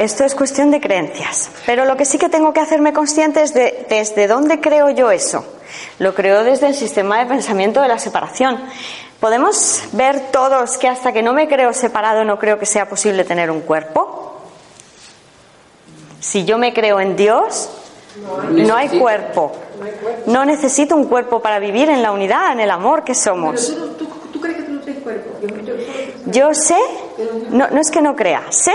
esto es cuestión de creencias. Pero lo que sí que tengo que hacerme consciente es de desde dónde creo yo eso. Lo creo desde el sistema de pensamiento de la separación. ¿Podemos ver todos que hasta que no me creo separado no creo que sea posible tener un cuerpo? Si yo me creo en Dios, no hay cuerpo. No necesito un cuerpo para vivir en la unidad, en el amor que somos. ¿Tú, crees que tú no tienes cuerpo? Yo sé, no, no es que no crea, sé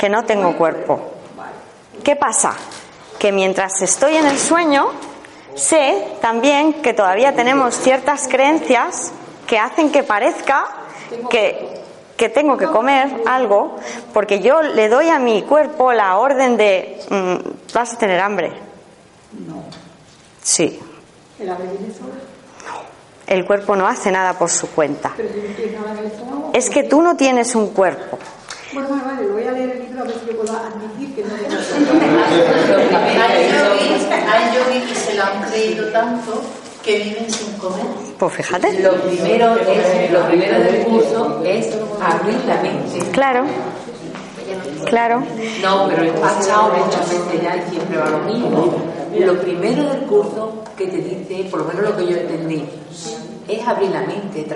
que no tengo cuerpo. ¿Qué pasa? Que mientras estoy en el sueño, sé también que todavía tenemos ciertas creencias que hacen que parezca que, que tengo que comer algo, porque yo le doy a mi cuerpo la orden de mm, vas a tener hambre. No. Sí. ¿El hambre viene sola? No. El cuerpo no hace nada por su cuenta. ¿Pero no? Es que tú no tienes un cuerpo. Bueno, vale, vale, lo voy a leer el libro a ver si yo puedo admitir que no tengo Hay yogis que se lo han creído tanto que viven sin comer. Pues fíjate. Lo primero, es, lo primero del curso es abrir la mente. Claro. Claro. No, pero he pasado muchas veces ya y siempre va lo mismo. Lo primero del curso que te dice, por lo menos lo que yo entendí, es abrir la mente.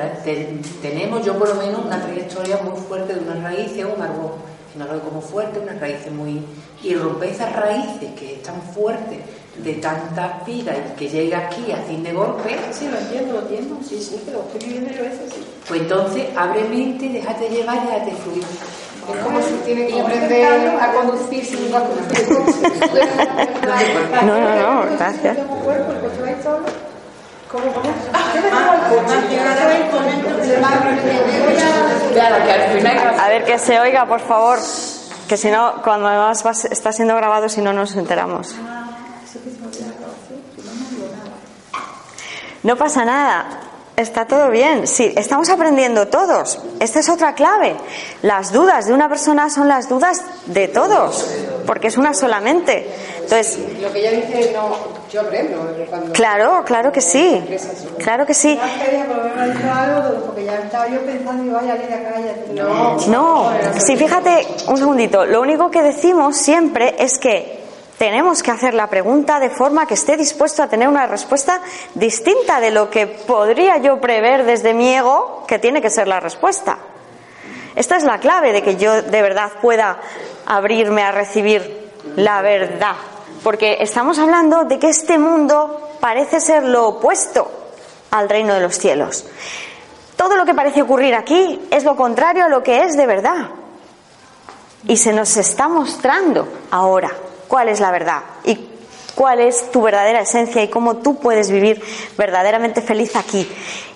tenemos yo por lo menos una trayectoria muy fuerte de unas raíces, un árbol, un árbol como fuerte, unas raíces muy... Y romper esas raíces que están fuertes de tanta vida y que llega aquí a fin de golpe. Sí, lo entiendo, lo entiendo, sí, sí, pero estoy viviendo yo eso, sí. Pues entonces abre mente, déjate llevar y déjate fluir. Es como si tiene que aprender a conducir sin un No, no, no, gracias. A ver que se oiga, por favor, que si no, cuando además está siendo grabado, si no nos enteramos. No pasa nada, está todo bien. Sí, estamos aprendiendo todos. Esta es otra clave. Las dudas de una persona son las dudas de todos, porque es una solamente. Entonces, lo que ella dice, no, yo aprendo. claro, claro que sí. Claro que sí. No, sí, fíjate un segundito. Lo único que decimos siempre es que tenemos que hacer la pregunta de forma que esté dispuesto a tener una respuesta distinta de lo que podría yo prever desde mi ego que tiene que ser la respuesta. Esta es la clave de que yo de verdad pueda abrirme a recibir la verdad. Porque estamos hablando de que este mundo parece ser lo opuesto al reino de los cielos. Todo lo que parece ocurrir aquí es lo contrario a lo que es de verdad. Y se nos está mostrando ahora cuál es la verdad y cuál es tu verdadera esencia y cómo tú puedes vivir verdaderamente feliz aquí.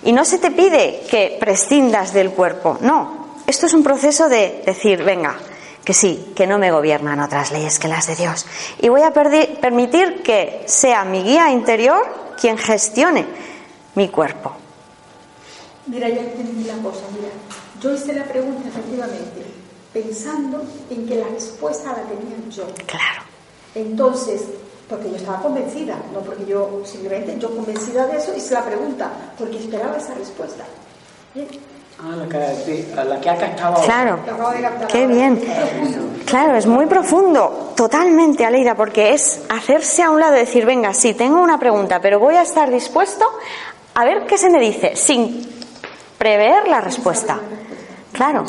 Y no se te pide que prescindas del cuerpo, no. Esto es un proceso de decir, venga, que sí, que no me gobiernan otras leyes que las de Dios. Y voy a permitir que sea mi guía interior quien gestione mi cuerpo. Mira, ya entendí la cosa, mira. Yo hice la pregunta efectivamente, pensando en que la respuesta la tenía yo. Claro. Entonces, porque yo estaba convencida, no porque yo simplemente, yo convencida de eso hice la pregunta, porque esperaba esa respuesta. Ah, la que, la que ha captado. Claro, qué bien. Claro, es muy profundo, totalmente, Aleida, porque es hacerse a un lado y decir, venga, sí, tengo una pregunta, pero voy a estar dispuesto a ver qué se me dice, sin prever la respuesta. Claro.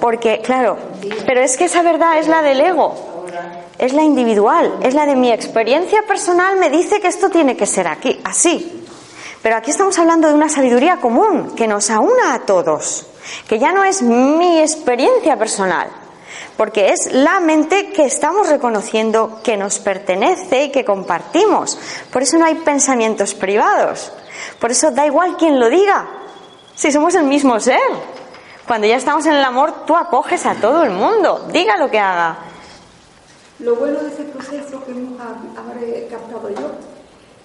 Porque, claro, pero es que esa verdad es la del ego es la individual, es la de mi experiencia personal, me dice que esto tiene que ser aquí, así. Pero aquí estamos hablando de una sabiduría común que nos aúna a todos, que ya no es mi experiencia personal, porque es la mente que estamos reconociendo que nos pertenece y que compartimos. Por eso no hay pensamientos privados, por eso da igual quien lo diga, si somos el mismo ser. Cuando ya estamos en el amor, tú acoges a todo el mundo, diga lo que haga, lo bueno de ese proceso que hemos captado yo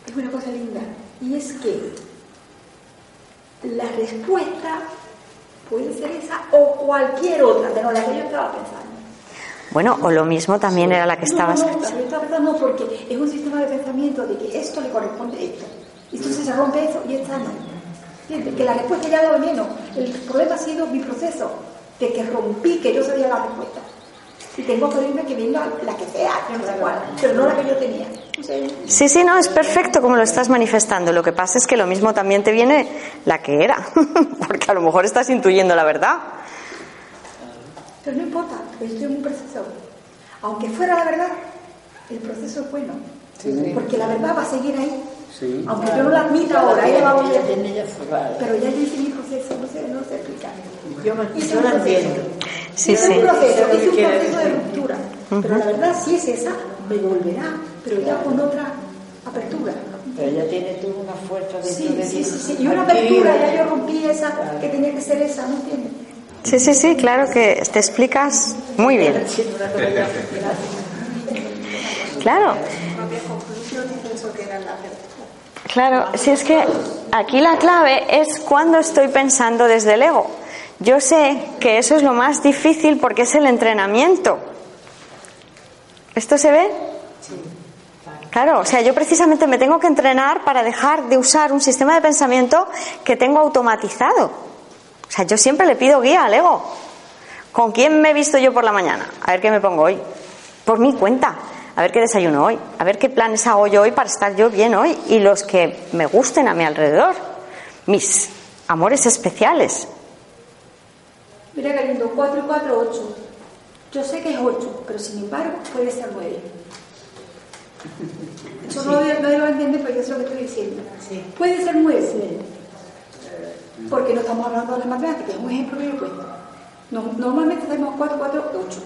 es una cosa linda, y es que la respuesta puede ser esa o cualquier otra, pero la que yo estaba pensando. Bueno, o lo mismo también era la que estabas no, no, yo estaba pensando porque es un sistema de pensamiento de que esto le corresponde a esto. Entonces se rompe eso y esta no. ¿Entiendes? Que la respuesta ya la veneno. El problema ha sido mi proceso, de que rompí, que yo sabía la respuesta. Y tengo que irme que venga la que sea, que no sé cuál, pero no la que yo tenía. Sí, sí, no, es perfecto como lo estás manifestando. Lo que pasa es que lo mismo también te viene la que era, porque a lo mejor estás intuyendo la verdad. Pero no importa, porque estoy en un proceso. Aunque fuera la verdad, el proceso es bueno. Sí. Porque la verdad va a seguir ahí. Sí. Aunque yo no la admita ahora, ella va a volver. ya. Pero ya yo hice mi proceso, no sé, no sé explicar. Yo, yo la entiendo. Sí, sí. un proceso, hice un proceso de ruptura. Pero la verdad, si es esa, me volverá, pero ya con otra apertura. Pero ella tiene tú una fuerza dentro Sí, de sí, sí, sí. Y una apertura, ya yo rompí esa, que tenía que ser esa, ¿no entiendes? Sí, sí, sí, claro que te explicas muy bien. Siendo una cosa ya- Claro. Claro, si es que aquí la clave es cuando estoy pensando desde el ego. Yo sé que eso es lo más difícil porque es el entrenamiento. ¿Esto se ve? Claro, o sea, yo precisamente me tengo que entrenar para dejar de usar un sistema de pensamiento que tengo automatizado. O sea, yo siempre le pido guía al ego. ¿Con quién me he visto yo por la mañana? A ver qué me pongo hoy. Por mi cuenta. A ver qué desayuno hoy. A ver qué planes hago yo hoy para estar yo bien hoy. Y los que me gusten a mi alrededor. Mis amores especiales. Mira qué lindo, 4 y 4, 8. Yo sé que es 8, pero sin embargo puede ser 9. Eso no, no lo entiende porque es lo que estoy diciendo. Puede ser 9. Porque no estamos hablando de las matemáticas, es un ejemplo que yo cuento. No- normalmente tenemos 4, 4, 8.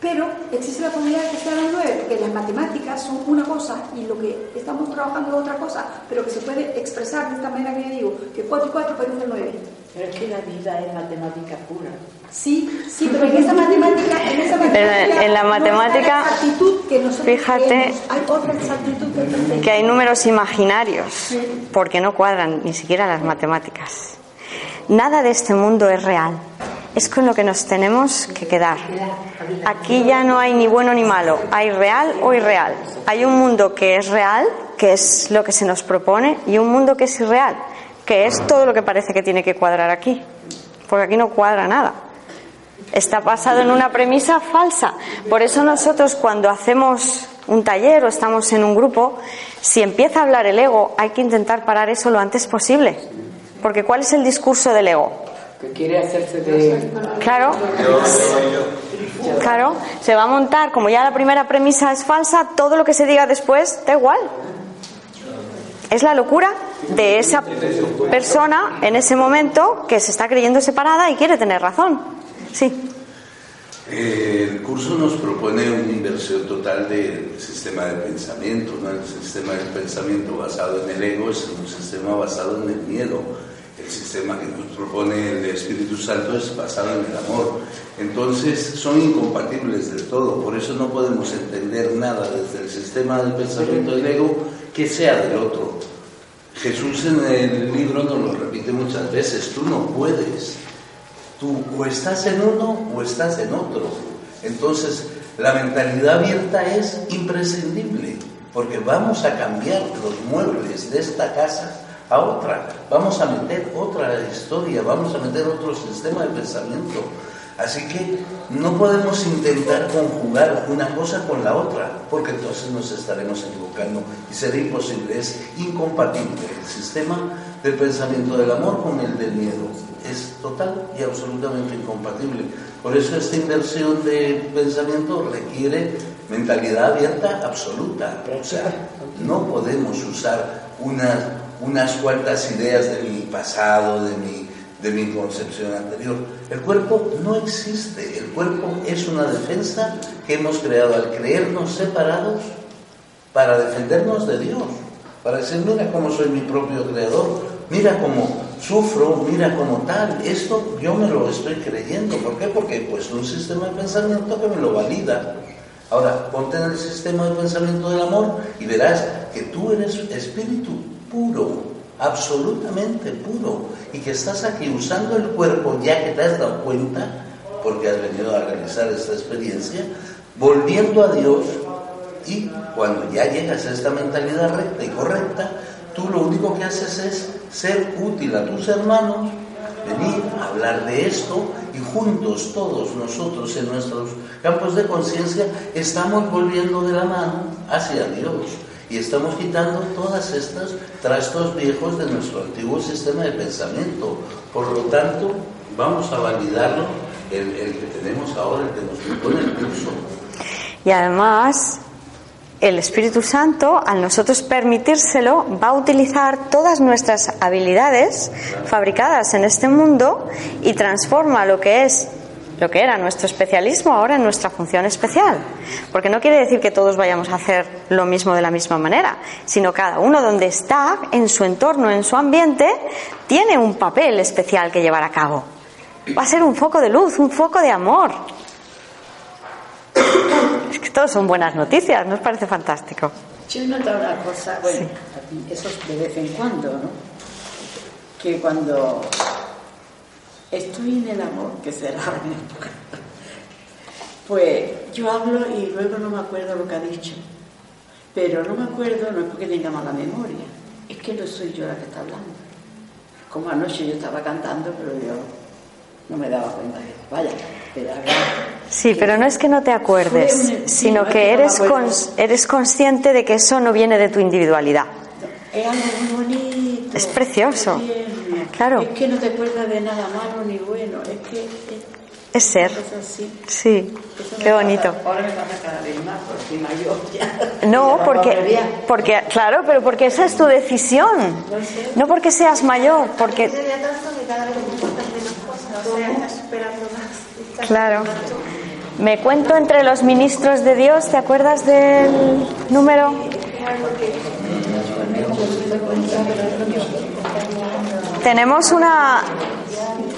Pero existe la posibilidad de que sean las 9, porque las matemáticas son una cosa y lo que estamos trabajando es otra cosa, pero que se puede expresar de esta manera que yo digo, que 4 y 4 pueden ser 9. Pero es que la vida es matemática pura. Sí, sí, pero en esa matemática, en esa matemática, en la no matemática, exactitud que nosotros fíjate creemos. hay otra exactitud que. Que hay números imaginarios. Porque no cuadran ni siquiera las matemáticas. Nada de este mundo es real. Es con lo que nos tenemos que quedar. Aquí ya no hay ni bueno ni malo. Hay real o irreal. Hay un mundo que es real, que es lo que se nos propone, y un mundo que es irreal, que es todo lo que parece que tiene que cuadrar aquí. Porque aquí no cuadra nada. Está basado en una premisa falsa. Por eso nosotros cuando hacemos un taller o estamos en un grupo, si empieza a hablar el ego, hay que intentar parar eso lo antes posible. Porque ¿cuál es el discurso del ego? Que quiere hacerse de. Claro, claro, se va a montar, como ya la primera premisa es falsa, todo lo que se diga después da igual. Es la locura de esa persona en ese momento que se está creyendo separada y quiere tener razón. Sí. Eh, El curso nos propone una inversión total del sistema de pensamiento. ¿no? El sistema de pensamiento basado en el ego es un sistema basado en el miedo. El sistema que nos propone el Espíritu Santo es basado en el amor. Entonces son incompatibles del todo. Por eso no podemos entender nada desde el sistema del pensamiento del ego que sea del otro. Jesús en el libro nos lo repite muchas veces. Tú no puedes Tú o estás en uno o estás en otro. Entonces, la mentalidad abierta es imprescindible, porque vamos a cambiar los muebles de esta casa a otra. Vamos a meter otra historia, vamos a meter otro sistema de pensamiento. Así que no podemos intentar conjugar una cosa con la otra, porque entonces nos estaremos equivocando y será imposible, es incompatible el sistema del pensamiento del amor con el del miedo. Es total y absolutamente incompatible. Por eso esta inversión de pensamiento requiere mentalidad abierta absoluta. O sea, no podemos usar unas, unas cuantas ideas de mi pasado, de mi, de mi concepción anterior. El cuerpo no existe. El cuerpo es una defensa que hemos creado al creernos separados para defendernos de Dios. Para decir, mira cómo soy mi propio creador, mira cómo sufro, mira cómo tal. Esto yo me lo estoy creyendo. ¿Por qué? Porque he puesto un sistema de pensamiento que me lo valida. Ahora, ponte en el sistema de pensamiento del amor y verás que tú eres espíritu puro, absolutamente puro, y que estás aquí usando el cuerpo ya que te has dado cuenta, porque has venido a realizar esta experiencia, volviendo a Dios y cuando ya llegas a esta mentalidad recta y correcta, tú lo único que haces es ser útil a tus hermanos, venir a hablar de esto y juntos todos nosotros en nuestros campos de conciencia estamos volviendo de la mano hacia Dios y estamos quitando todas estas trastos viejos de nuestro antiguo sistema de pensamiento. Por lo tanto, vamos a validarlo el, el que tenemos ahora, el que nos propone el curso. Y además, el Espíritu Santo, al nosotros permitírselo, va a utilizar todas nuestras habilidades fabricadas en este mundo y transforma lo que es lo que era nuestro especialismo ahora en nuestra función especial. Porque no quiere decir que todos vayamos a hacer lo mismo de la misma manera, sino cada uno donde está, en su entorno, en su ambiente, tiene un papel especial que llevar a cabo. Va a ser un foco de luz, un foco de amor. Es que todos son buenas noticias, ¿nos parece fantástico? Yo he notado una cosa, bueno, eso es de vez en cuando, ¿no? Que cuando estoy en el amor, que será en época, pues yo hablo y luego no me acuerdo lo que ha dicho. Pero no me acuerdo, no es porque tenga mala memoria, es que no soy yo la que está hablando. Como anoche yo estaba cantando, pero yo no me daba cuenta. Vaya, pero ahora- Sí, pero no es que no te acuerdes, un- sino no que que eres, eres consciente de que eso no viene de tu individualidad. Es algo muy bonito. Es precioso. Claro. Es que no te acuerdas de nada malo ni bueno. Es que es, Es ser. así. Sí, Eso qué pasa- bonito. ahora me pasa cada vez más porque soy mayor ya. No, porque, porque, claro, pero porque esa es tu decisión. No porque seas mayor, porque, claro. Me cuento entre los ministros de Dios, ¿te acuerdas del número? Tenemos una,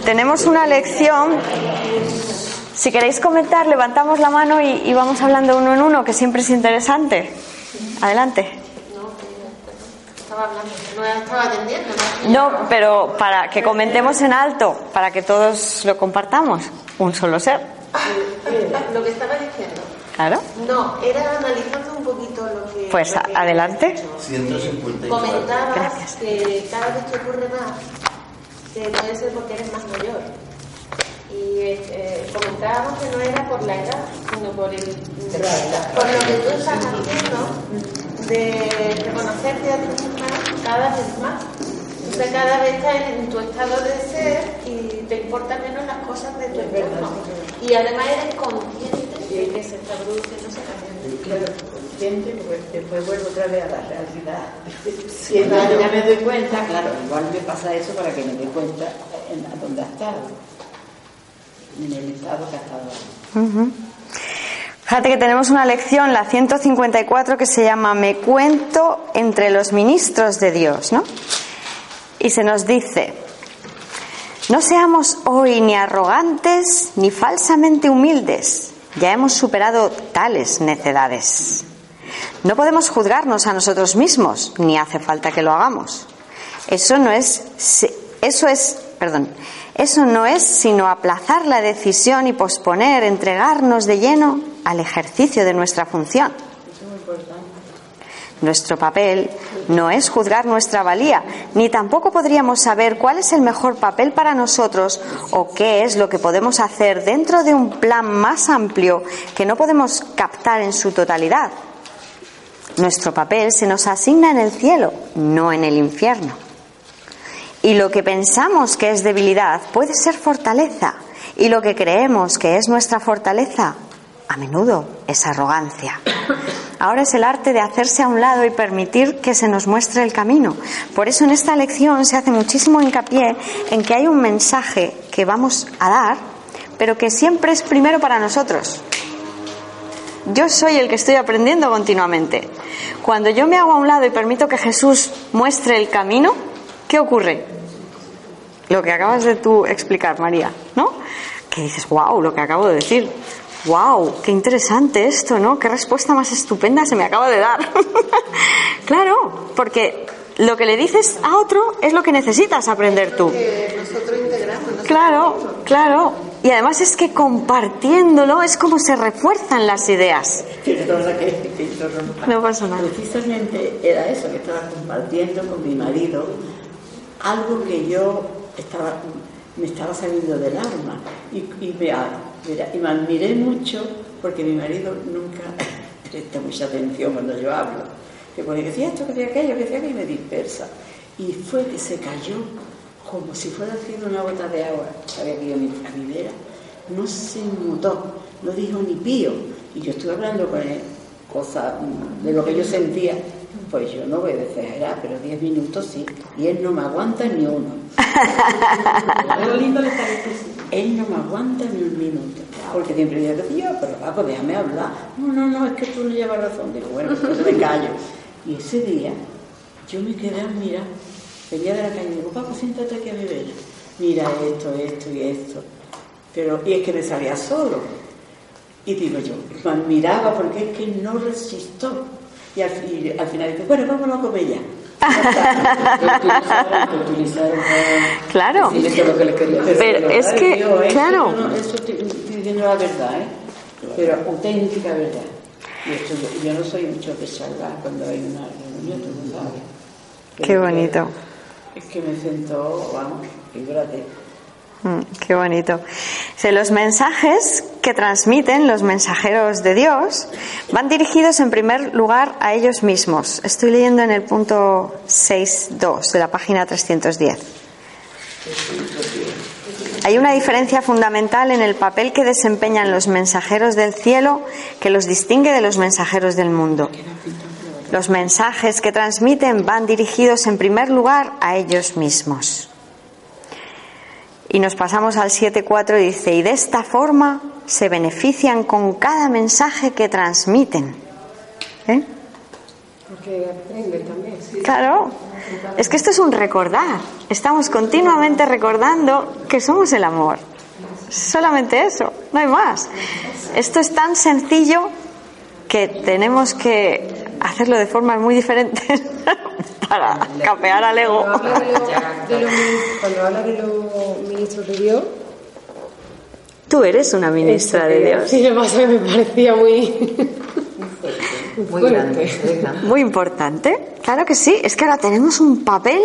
tenemos una lección. Si queréis comentar, levantamos la mano y, y vamos hablando uno en uno, que siempre es interesante. Adelante. No, pero para que comentemos en alto, para que todos lo compartamos. Un solo ser. Lo que estaba diciendo. Claro. No, era analizando un poquito lo que. Pues lo que- adelante. 154. Comentabas Gracias. que cada vez te ocurre más, que puede ser porque eres más mayor. Y eh, comentábamos que no era por la edad, sino por, el, por lo que tú estás haciendo de reconocerte a ti misma cada vez más. O sea, cada vez estás en tu estado de ser y te importan menos las cosas de tu entorno. Y además eres consciente de que se está produciendo ese cambio. Claro, consciente, pues después vuelvo otra vez a la realidad. Si ya ya me doy cuenta, claro, igual me pasa eso para que me dé cuenta en a dónde ha estado, en el estado que ha estado. Ujú. Fíjate que tenemos una lección, la 154, que se llama Me cuento entre los ministros de Dios, ¿no? Y se nos dice, no seamos hoy ni arrogantes ni falsamente humildes, ya hemos superado tales necedades. No podemos juzgarnos a nosotros mismos, ni hace falta que lo hagamos. Eso no es, eso es, perdón, eso no es sino aplazar la decisión y posponer, entregarnos de lleno al ejercicio de nuestra función. Nuestro papel no es juzgar nuestra valía, ni tampoco podríamos saber cuál es el mejor papel para nosotros o qué es lo que podemos hacer dentro de un plan más amplio que no podemos captar en su totalidad. Nuestro papel se nos asigna en el cielo, no en el infierno. Y lo que pensamos que es debilidad puede ser fortaleza, y lo que creemos que es nuestra fortaleza, a menudo es arrogancia. Ahora es el arte de hacerse a un lado y permitir que se nos muestre el camino. Por eso en esta lección se hace muchísimo hincapié en que hay un mensaje que vamos a dar, pero que siempre es primero para nosotros. Yo soy el que estoy aprendiendo continuamente. Cuando yo me hago a un lado y permito que Jesús muestre el camino, ¿qué ocurre? Lo que acabas de tú explicar, María, ¿no? Que dices, wow, lo que acabo de decir. Wow, qué interesante esto, ¿no? Qué respuesta más estupenda se me acaba de dar. claro, porque lo que le dices a otro es lo que necesitas aprender tú. Que nosotros integramos, nosotros Claro, claro. Y además es que compartiéndolo es como se refuerzan las ideas. Perdona que te interrumpa. No pasa nada. Precisamente era eso, que estaba compartiendo con mi marido algo que yo estaba, me estaba saliendo del alma. Y, y me, mira, y me admiré mucho porque mi marido nunca presta mucha atención cuando yo hablo. Que pone que decía esto, que decía aquello, que decía aquello, y me dispersa. Y fue que se cayó como si fuera haciendo una gota de agua. Que yo mi vera no se mutó, no dijo ni pío. Y yo estuve hablando con él, cosas de lo que yo sentía. Pues yo no voy a exagerar, pero 10 minutos sí. Y él no me aguanta ni uno. Él no me aguanta ni un minuto. Porque siempre dice que yo, pero Paco, déjame hablar. No, no, no, es que tú no llevas razón. Digo, bueno, pues me callo. Y ese día yo me quedé a mirar. Venía de la calle y digo, Paco, siéntate aquí a mi vera. Mira esto, esto y esto. Pero, y es que me salía solo. Y digo yo, me admiraba porque es que no resistió. Y al, y al final dice, bueno, vámonos a comer ya. Claro. Sí, eso es lo que le quería decir. Pero es que, Dios, es claro. yo no- eso estoy, estoy diciendo la verdad, ¿eh? Pero auténtica verdad. Y esto, yo, yo no soy mucho de charlar cuando hay una reunión, tú lo sabes. Qué bonito. Es que me sentó, vamos, figúrate. Mm, Qué bonito. Los mensajes que transmiten los mensajeros de Dios van dirigidos en primer lugar a ellos mismos. Estoy leyendo en el punto 6.2 de la página 310. Hay una diferencia fundamental en el papel que desempeñan los mensajeros del cielo que los distingue de los mensajeros del mundo. Los mensajes que transmiten van dirigidos en primer lugar a ellos mismos. Y nos pasamos al 7.4 y dice, y de esta forma se benefician con cada mensaje que transmiten. ¿Eh? Porque aprende también. Claro, es que esto es un recordar. Estamos continuamente recordando que somos el amor. Solamente eso, no hay más. Esto es tan sencillo que tenemos que hacerlo de formas muy diferentes para capear al ego. Cuando habla de, los- de los min- cuando habla de los ministros de Dios, Tú eres una ministra de Dios. Sí, lo que pasa es que me parecía muy. Muy grande. Muy importante, claro que sí. Es que ahora tenemos un papel,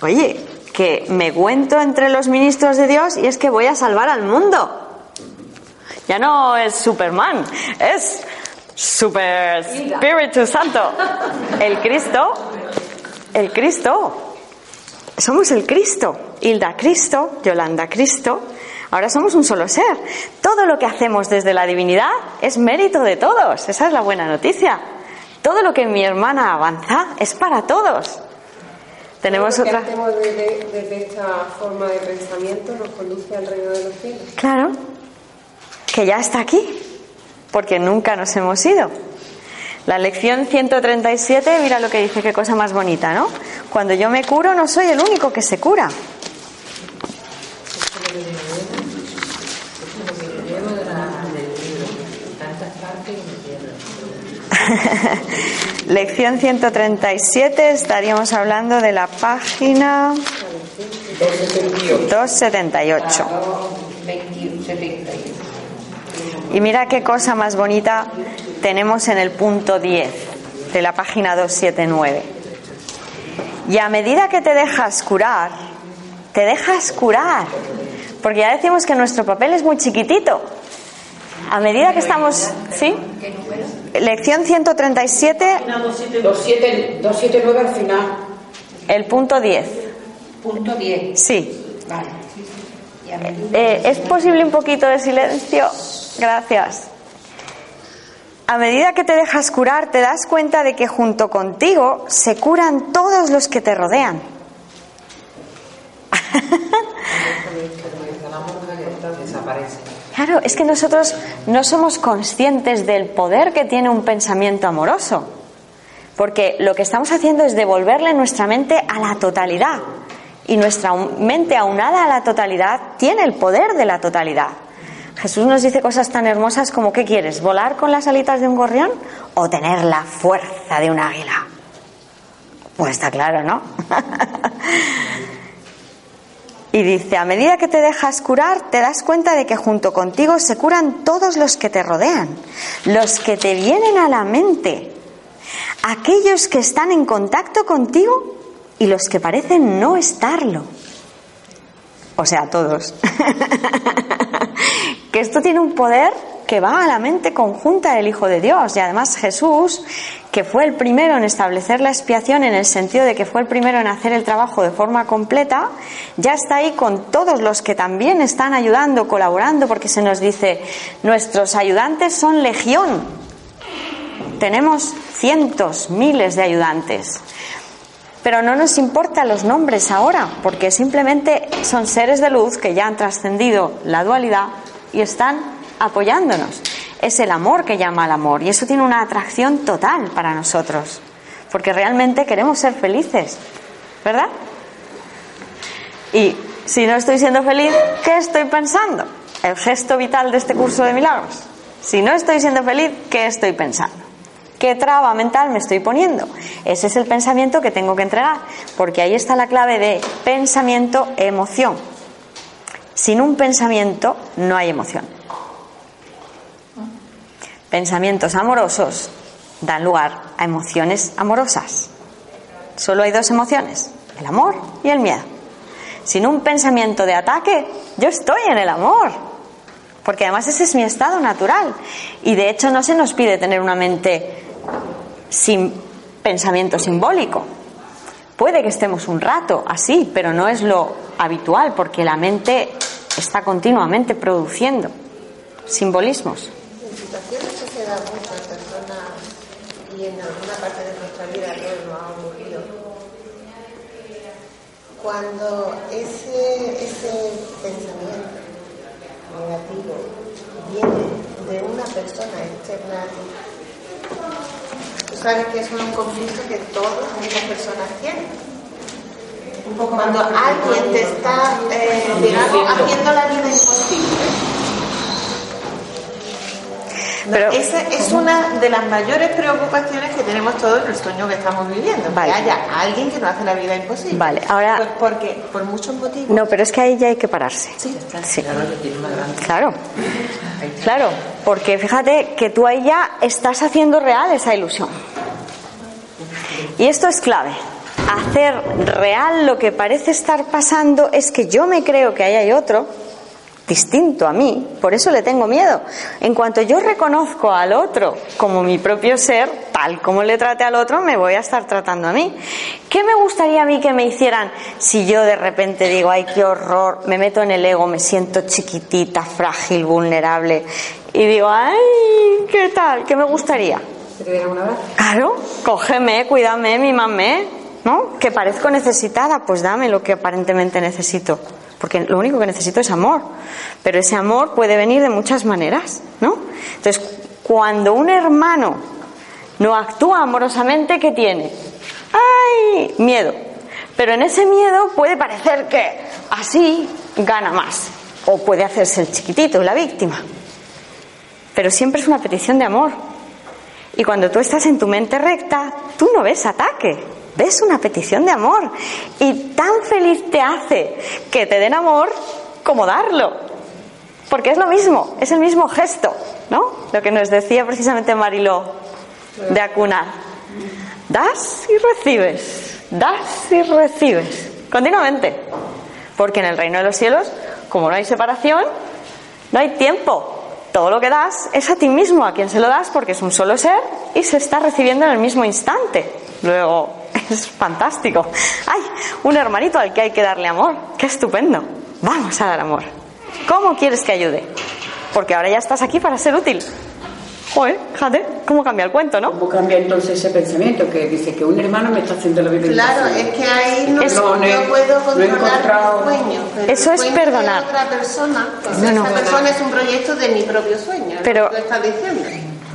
oye, que me cuento entre los ministros de Dios y es que voy a salvar al mundo. Ya no es Superman, es Super Espíritu Santo. El Cristo, el Cristo. Somos el Cristo. Hilda Cristo, Yolanda Cristo. Ahora somos un solo ser. Todo lo que hacemos desde la divinidad es mérito de todos. Esa es la buena noticia. Todo lo que mi hermana avanza es para todos. Tenemos otra. desde, desde esta forma de pensamiento nos conduce al reino de los cielos. Claro, que ya está aquí, porque nunca nos hemos ido. La lección 137, mira lo que dice, qué cosa más bonita, ¿no? Cuando yo me curo no soy el único que se cura. Lección 137, estaríamos hablando de la página 278. 21, 71. Y mira qué cosa más bonita tenemos en el punto 10 de la página 279. Y a medida que te dejas curar, te dejas curar. Porque ya decimos que nuestro papel es muy chiquitito. A medida que estamos. ¿Sí? Lección 137, 279 al final. el punto 10. Punto 10. Sí. Vale. Eh, ¿Es posible un poquito de silencio? Gracias. A medida que te dejas curar, te das cuenta de que junto contigo se curan todos los que te rodean. Claro, es que nosotros no somos conscientes del poder que tiene un pensamiento amoroso. Porque lo que estamos haciendo es devolverle nuestra mente a la totalidad. Y nuestra mente aunada a la totalidad tiene el poder de la totalidad. Jesús nos dice cosas tan hermosas como ¿qué quieres? ¿Volar con las alitas de un gorrión o tener la fuerza de un águila? Pues está claro, ¿no? Y dice, a medida que te dejas curar, te das cuenta de que junto contigo se curan todos los que te rodean, los que te vienen a la mente, aquellos que están en contacto contigo y los que parecen no estarlo. O sea, todos. que esto tiene un poder que va a la mente conjunta del Hijo de Dios. Y además Jesús, que fue el primero en establecer la expiación en el sentido de que fue el primero en hacer el trabajo de forma completa, ya está ahí con todos los que también están ayudando, colaborando, porque se nos dice, nuestros ayudantes son legión. Tenemos cientos, miles de ayudantes. Pero no nos importan los nombres ahora, porque simplemente son seres de luz que ya han trascendido la dualidad y están apoyándonos. Es el amor que llama al amor y eso tiene una atracción total para nosotros, porque realmente queremos ser felices, ¿verdad? Y si no estoy siendo feliz, ¿qué estoy pensando? El gesto vital de este curso de milagros. Si no estoy siendo feliz, ¿qué estoy pensando? ¿Qué traba mental me estoy poniendo? Ese es el pensamiento que tengo que entregar, porque ahí está la clave de pensamiento-emoción. Sin un pensamiento no hay emoción. Pensamientos amorosos dan lugar a emociones amorosas. Solo hay dos emociones, el amor y el miedo. Sin un pensamiento de ataque, yo estoy en el amor. Porque además ese es mi estado natural. Y de hecho no se nos pide tener una mente sin pensamiento simbólico. Puede que estemos un rato así, pero no es lo habitual porque la mente está continuamente produciendo simbolismos. En situaciones que se personas y en alguna parte de nuestra vida todo nos ha ocurrido. Cuando ese, ese pensamiento negativo viene de una persona externa tú sabes que es un conflicto que todas muchas personas tienen. Cuando alguien te está, eh, digamos, haciendo la vida imposible. Pero- esa es una de las mayores preocupaciones que tenemos todos en el sueño que estamos viviendo. Vale. Que haya alguien que nos hace la vida imposible. Vale, ahora- Pues porque, por muchos motivos. No, pero es que ahí ya hay que pararse. Sí, Sí. Claro, claro, porque fíjate que tú ahí ya estás haciendo real esa ilusión. Y esto es clave. Hacer real lo que parece estar pasando es que yo me creo que ahí hay otro distinto a mí, por eso le tengo miedo. En cuanto yo reconozco al otro como mi propio ser, tal como le trate al otro, me voy a estar tratando a mí. ¿Qué me gustaría a mí que me hicieran si yo de repente digo, ay, qué horror, me meto en el ego, me siento chiquitita, frágil, vulnerable, y digo, ay, ¿qué tal? ¿Qué me gustaría? ¿Que te dieran un abrazo? Claro, cógeme, cuídame, mímame, ¿no? Que parezco necesitada, pues dame lo que aparentemente necesito. Porque lo único que necesito es amor. Pero ese amor puede venir de muchas maneras, ¿no? Entonces, cuando un hermano no actúa amorosamente, ¿qué tiene? ¡Ay! Miedo. Pero en ese miedo puede parecer que así gana más. O puede hacerse el chiquitito, la víctima. Pero siempre es una petición de amor. Y cuando tú estás en tu mente recta, tú no ves ataque, ves una petición de amor. Y tan feliz te hace que te den amor como darlo. Porque es lo mismo, es el mismo gesto, ¿no? Lo que nos decía precisamente Mariló de acunar. Das y recibes, das y recibes, continuamente. Porque en el reino de los cielos, como no hay separación, no hay tiempo. Todo lo que das es a ti mismo, a quien se lo das, porque es un solo ser y se está recibiendo en el mismo instante. Luego, es fantástico. ¡Ay! Un hermanito al que hay que darle amor. ¡Qué estupendo! Vamos a dar amor. ¿Cómo quieres que ayude? Porque ahora ya estás aquí para ser útil. Joder, fíjate cómo cambia el cuento, ¿no? ¿Cómo cambia entonces ese pensamiento que dice que un hermano me está haciendo la vida Claro, es que ahí no, Es- no, no puedo no controlar encontrado- mi sueño. Eso es sueño de perdonar. otra persona, pues No, no. esa persona es un proyecto de mi propio sueño. Pero- Pero, lo que estás diciendo.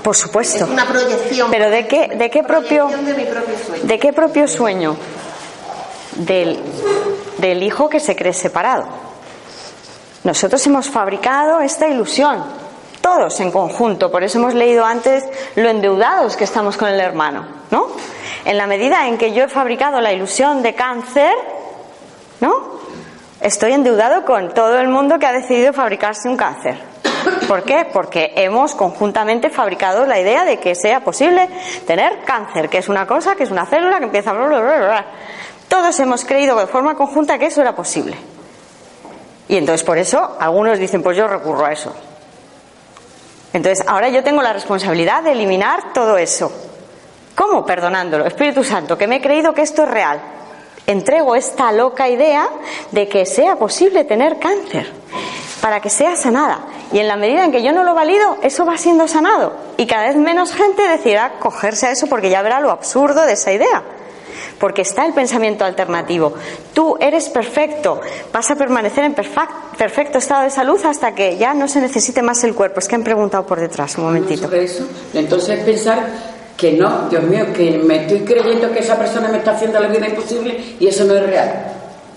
Por Es supuesto. una proyección. Pero ¿de qué, de qué propio, de mi propio sueño. de qué propio sueño? Del, del hijo que se cree separado. Nosotros hemos fabricado esta ilusión, todos en conjunto, por eso hemos leído antes lo endeudados que estamos con el hermano, ¿no? En la medida en que yo he fabricado la ilusión de cáncer, ¿no? Estoy endeudado con todo el mundo que ha decidido fabricarse un cáncer. ¿Por qué? Porque hemos conjuntamente fabricado la idea de que sea posible tener cáncer, que es una cosa, que es una célula que empieza... Bla, bla, bla, bla. Todos hemos creído de forma conjunta que eso era posible. Y entonces por eso algunos dicen, pues yo recurro a eso. Entonces ahora yo tengo la responsabilidad de eliminar todo eso. ¿Cómo? Perdonándolo. Espíritu Santo, que me he creído que esto es real. Entrego esta loca idea de que sea posible tener cáncer para que sea sanada. Y en la medida en que yo no lo valido, eso va siendo sanado. Y cada vez menos gente decidirá cogerse a eso porque ya verá lo absurdo de esa idea. Porque está el pensamiento alternativo. Tú eres perfecto, vas a permanecer en perfec- perfecto estado de salud hasta que ya no se necesite más el cuerpo. Es que han preguntado por detrás, un momentito. Entonces pensar que no, Dios mío, que me estoy creyendo que esa persona me está haciendo la vida imposible y eso no es real.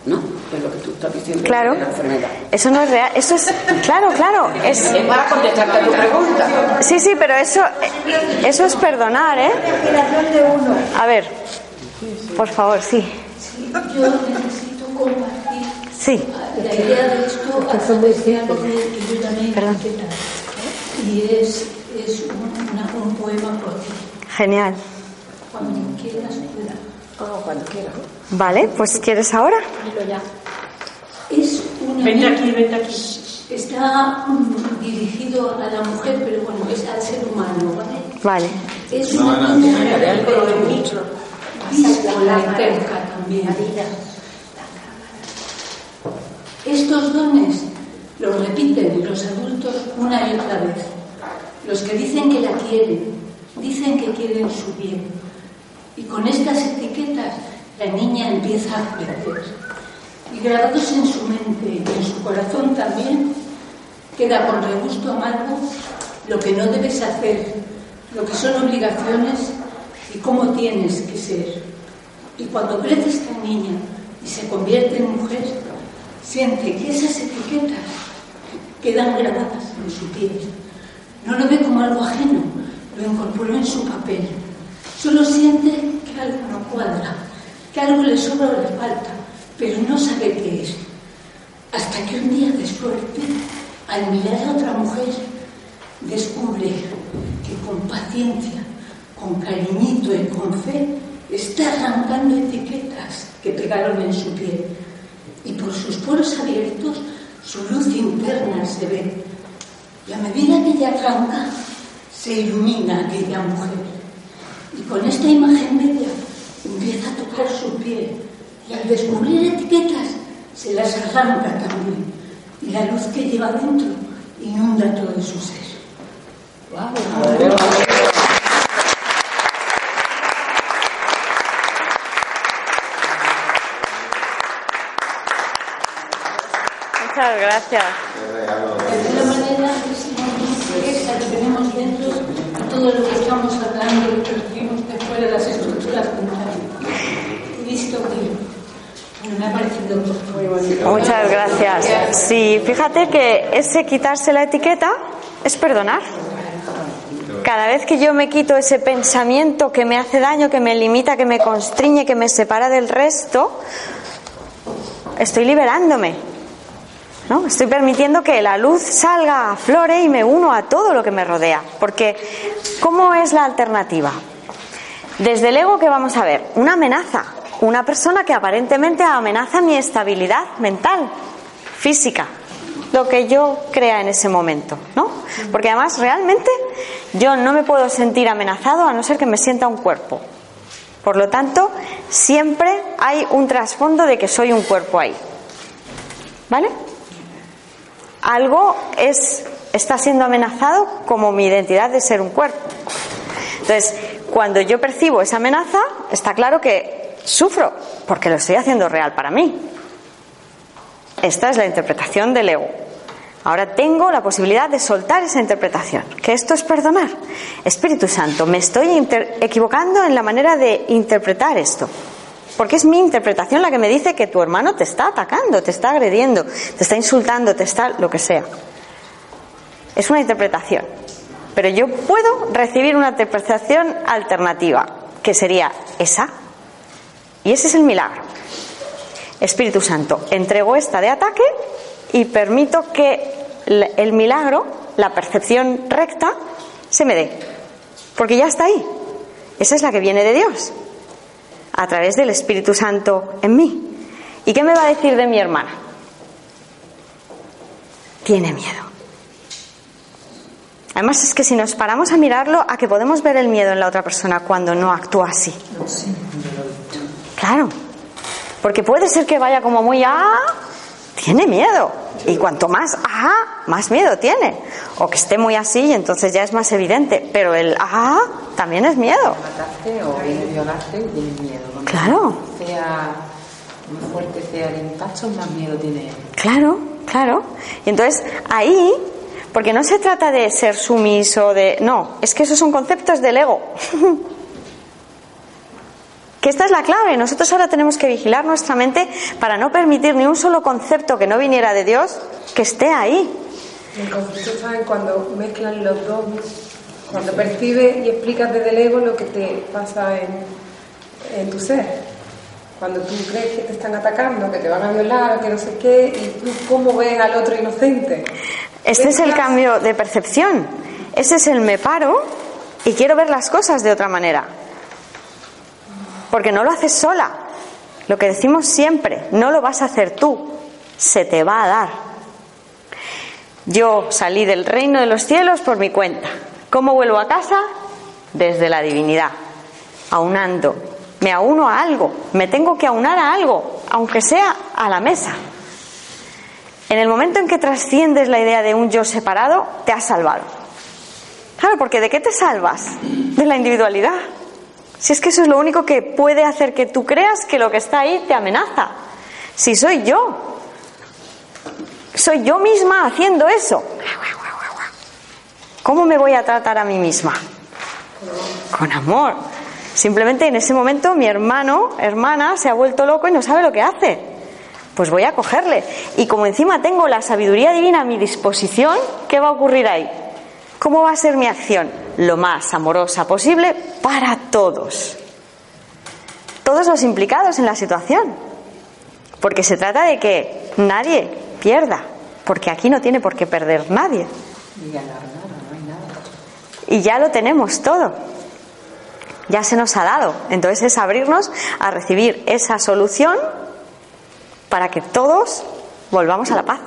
¿No? Es lo que tú estás diciendo Claro. de la enfermedad. Eso no es real. Eso es. Claro, claro. Es, Es para contestarte a tu pregunta. Sí, sí, pero eso, eso es perdonar, ¿eh? A ver, por favor, sí. Yo necesito compartir Sí. la idea de esto de algo que yo también Perdón. Y es, es un, un poema por ti. Genial. Cuando quieras, pueda. cuando quieras. Vale, pues ¿quieres ahora? Dilo ya. Es una Vente aquí, vente aquí. Está mm, dirigido a la mujer, pero bueno, es al ser humano, ¿vale? Vale. Es una niña víscola y terca también. Estos dones los repiten los adultos una y otra vez. Los que dicen que la quieren, dicen que quieren su bien. Y con estas etiquetas la niña empieza a crecer. Y grabados en su mente y en su corazón también, queda con regusto amargo lo que no debes hacer, lo que son obligaciones y cómo tienes que ser. Y cuando crece esta niña y se convierte en mujer, siente que esas etiquetas quedan grabadas en su piel. No lo ve como algo ajeno, lo incorporó en su papel. Solo siente que algo no cuadra, que algo le sobra o le falta, pero no sabe qué es. Hasta que un día de suerte, al mirar a otra mujer, descubre que con paciencia, con cariñito y con fe, está arrancando etiquetas que pegaron en su piel. Y por sus poros abiertos, su luz interna se ve. Y a medida que ella arranca, se ilumina aquella mujer. Y con esta imagen bella empieza a tocar su piel. Al descubrir etiquetas, se las arranca también. Y la luz que lleva dentro inunda todo su ser. Muchas gracias. De alguna manera, que tenemos dentro todo lo que estamos hablando, lo que recibimos de fuera de las estructuras mentales. He visto que bueno, me ha parecido muy bonito. Muchas gracias. Sí, fíjate que ese quitarse la etiqueta es perdonar. Cada vez que yo me quito ese pensamiento que me hace daño, que me limita, que me constriñe, que me separa del resto, estoy liberándome. ¿no? Estoy permitiendo que la luz salga, aflore y me uno a todo lo que me rodea. Porque, ¿cómo es la alternativa? Desde el ego, que vamos a ver? Una amenaza. Una persona que aparentemente amenaza mi estabilidad mental, física, lo que yo crea en ese momento, ¿no? Porque además, realmente, yo no me puedo sentir amenazado a no ser que me sienta un cuerpo. Por lo tanto, siempre hay un trasfondo de que soy un cuerpo ahí. ¿Vale? Algo es, está siendo amenazado como mi identidad de ser un cuerpo. Entonces, cuando yo percibo esa amenaza, está claro que sufro, porque lo estoy haciendo real para mí. Esta es la interpretación del ego. Ahora tengo la posibilidad de soltar esa interpretación, que esto es perdonar. Espíritu Santo, me estoy equivocando en la manera de interpretar esto. Porque es mi interpretación la que me dice que tu hermano te está atacando, te está agrediendo, te está insultando, te está lo que sea. Es una interpretación. Pero yo puedo recibir una interpretación alternativa, que sería esa. Y ese es el milagro. Espíritu Santo, entrego esta de ataque y permito que el milagro, la percepción recta, se me dé. Porque ya está ahí. Esa es la que viene de Dios, a través del Espíritu Santo en mí. ¿Y qué me va a decir de mi hermana? Tiene miedo. Además es que si nos paramos a mirarlo, a que podemos ver el miedo en la otra persona cuando no actúa así. Claro. Porque puede ser que vaya como muy, ah, tiene miedo. Y cuanto más, ah, más miedo tiene. O que esté muy así y entonces ya es más evidente. Pero el, ah, también es miedo. Claro. Sea más fuerte sea el impacto, más miedo tiene. Claro, claro. Y entonces ahí porque no se trata de ser sumiso, de. No, es que esos son conceptos del ego. que esta es la clave. Nosotros ahora tenemos que vigilar nuestra mente para no permitir ni un solo concepto que no viniera de Dios que esté ahí. El conflicto está en cuando mezclan los dos, cuando percibes y explicas desde el ego lo que te pasa en, en tu ser. Cuando tú crees que te están atacando, que te van a violar, que no sé qué, y tú cómo ves al otro inocente. Este es el cambio de percepción. Ese es el me paro y quiero ver las cosas de otra manera. Porque no lo haces sola. Lo que decimos siempre, no lo vas a hacer tú, se te va a dar. Yo salí del reino de los cielos por mi cuenta. ¿Cómo vuelvo a casa? Desde la divinidad, aunando. Me auno a algo, me tengo que aunar a algo, aunque sea a la mesa. En el momento en que trasciendes la idea de un yo separado, te has salvado. Claro, porque ¿de qué te salvas? De la individualidad. Si es que eso es lo único que puede hacer que tú creas que lo que está ahí te amenaza. Si soy yo, soy yo misma haciendo eso. ¿Cómo me voy a tratar a mí misma? Con amor. Simplemente en ese momento mi hermano, hermana, se ha vuelto loco y no sabe lo que hace pues voy a cogerle. Y como encima tengo la sabiduría divina a mi disposición, ¿qué va a ocurrir ahí? ¿Cómo va a ser mi acción? Lo más amorosa posible para todos. Todos los implicados en la situación. Porque se trata de que nadie pierda. Porque aquí no tiene por qué perder nadie. Y ya lo tenemos todo. Ya se nos ha dado. Entonces es abrirnos a recibir esa solución para que todos volvamos a la paz.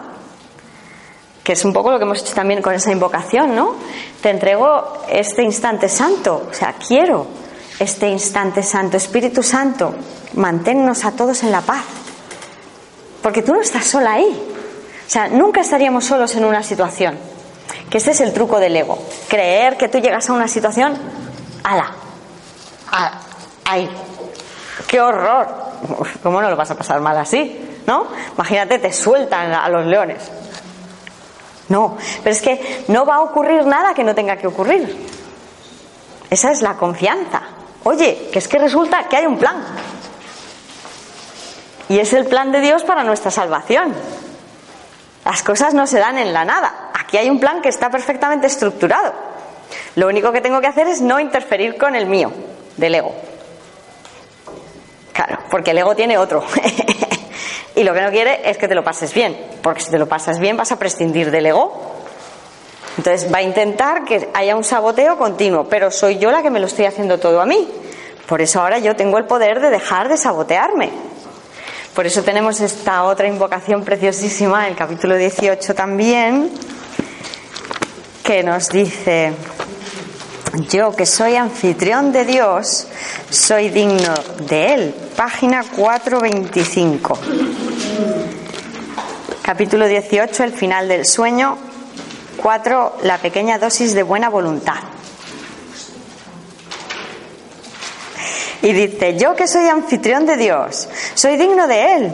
Que es un poco lo que hemos hecho también con esa invocación, ¿no? Te entrego este instante santo, o sea, quiero este instante santo, Espíritu Santo, manténnos a todos en la paz. Porque tú no estás sola ahí. O sea, nunca estaríamos solos en una situación. Que este es el truco del ego. Creer que tú llegas a una situación, ala, ahí. ¡Qué horror! ¿Cómo no lo vas a pasar mal así? ¿no? Imagínate, te sueltan a los leones. No, pero es que no va a ocurrir nada que no tenga que ocurrir. Esa es la confianza. Oye, que es que resulta que hay un plan. Y es el plan de Dios para nuestra salvación. Las cosas no se dan en la nada. Aquí hay un plan que está perfectamente estructurado. Lo único que tengo que hacer es no interferir con el mío, del ego. Claro, porque el ego tiene otro. Y lo que no quiere es que te lo pases bien, porque si te lo pasas bien vas a prescindir del ego. Entonces va a intentar que haya un saboteo continuo, pero soy yo la que me lo estoy haciendo todo a mí. Por eso ahora yo tengo el poder de dejar de sabotearme. Por eso tenemos esta otra invocación preciosísima, el capítulo 18 también, que nos dice, yo que soy anfitrión de Dios, soy digno de Él. Página 425. Capítulo 18, el final del sueño. 4, la pequeña dosis de buena voluntad. Y dice, yo que soy anfitrión de Dios, soy digno de Él.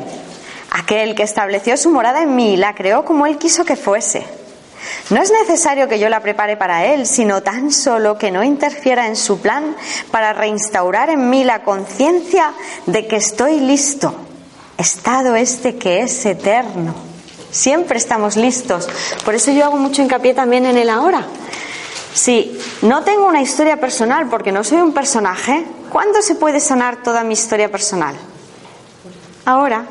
Aquel que estableció su morada en mí, la creó como Él quiso que fuese no es necesario que yo la prepare para Él, sino tan solo que no interfiera en su plan para reinstaurar en mí la conciencia de que estoy listo, estado este que es eterno. Siempre estamos listos. Por eso yo hago mucho hincapié también en el ahora. Si no tengo una historia personal porque no soy un personaje, ¿cuándo se puede sanar toda mi historia personal? Ahora.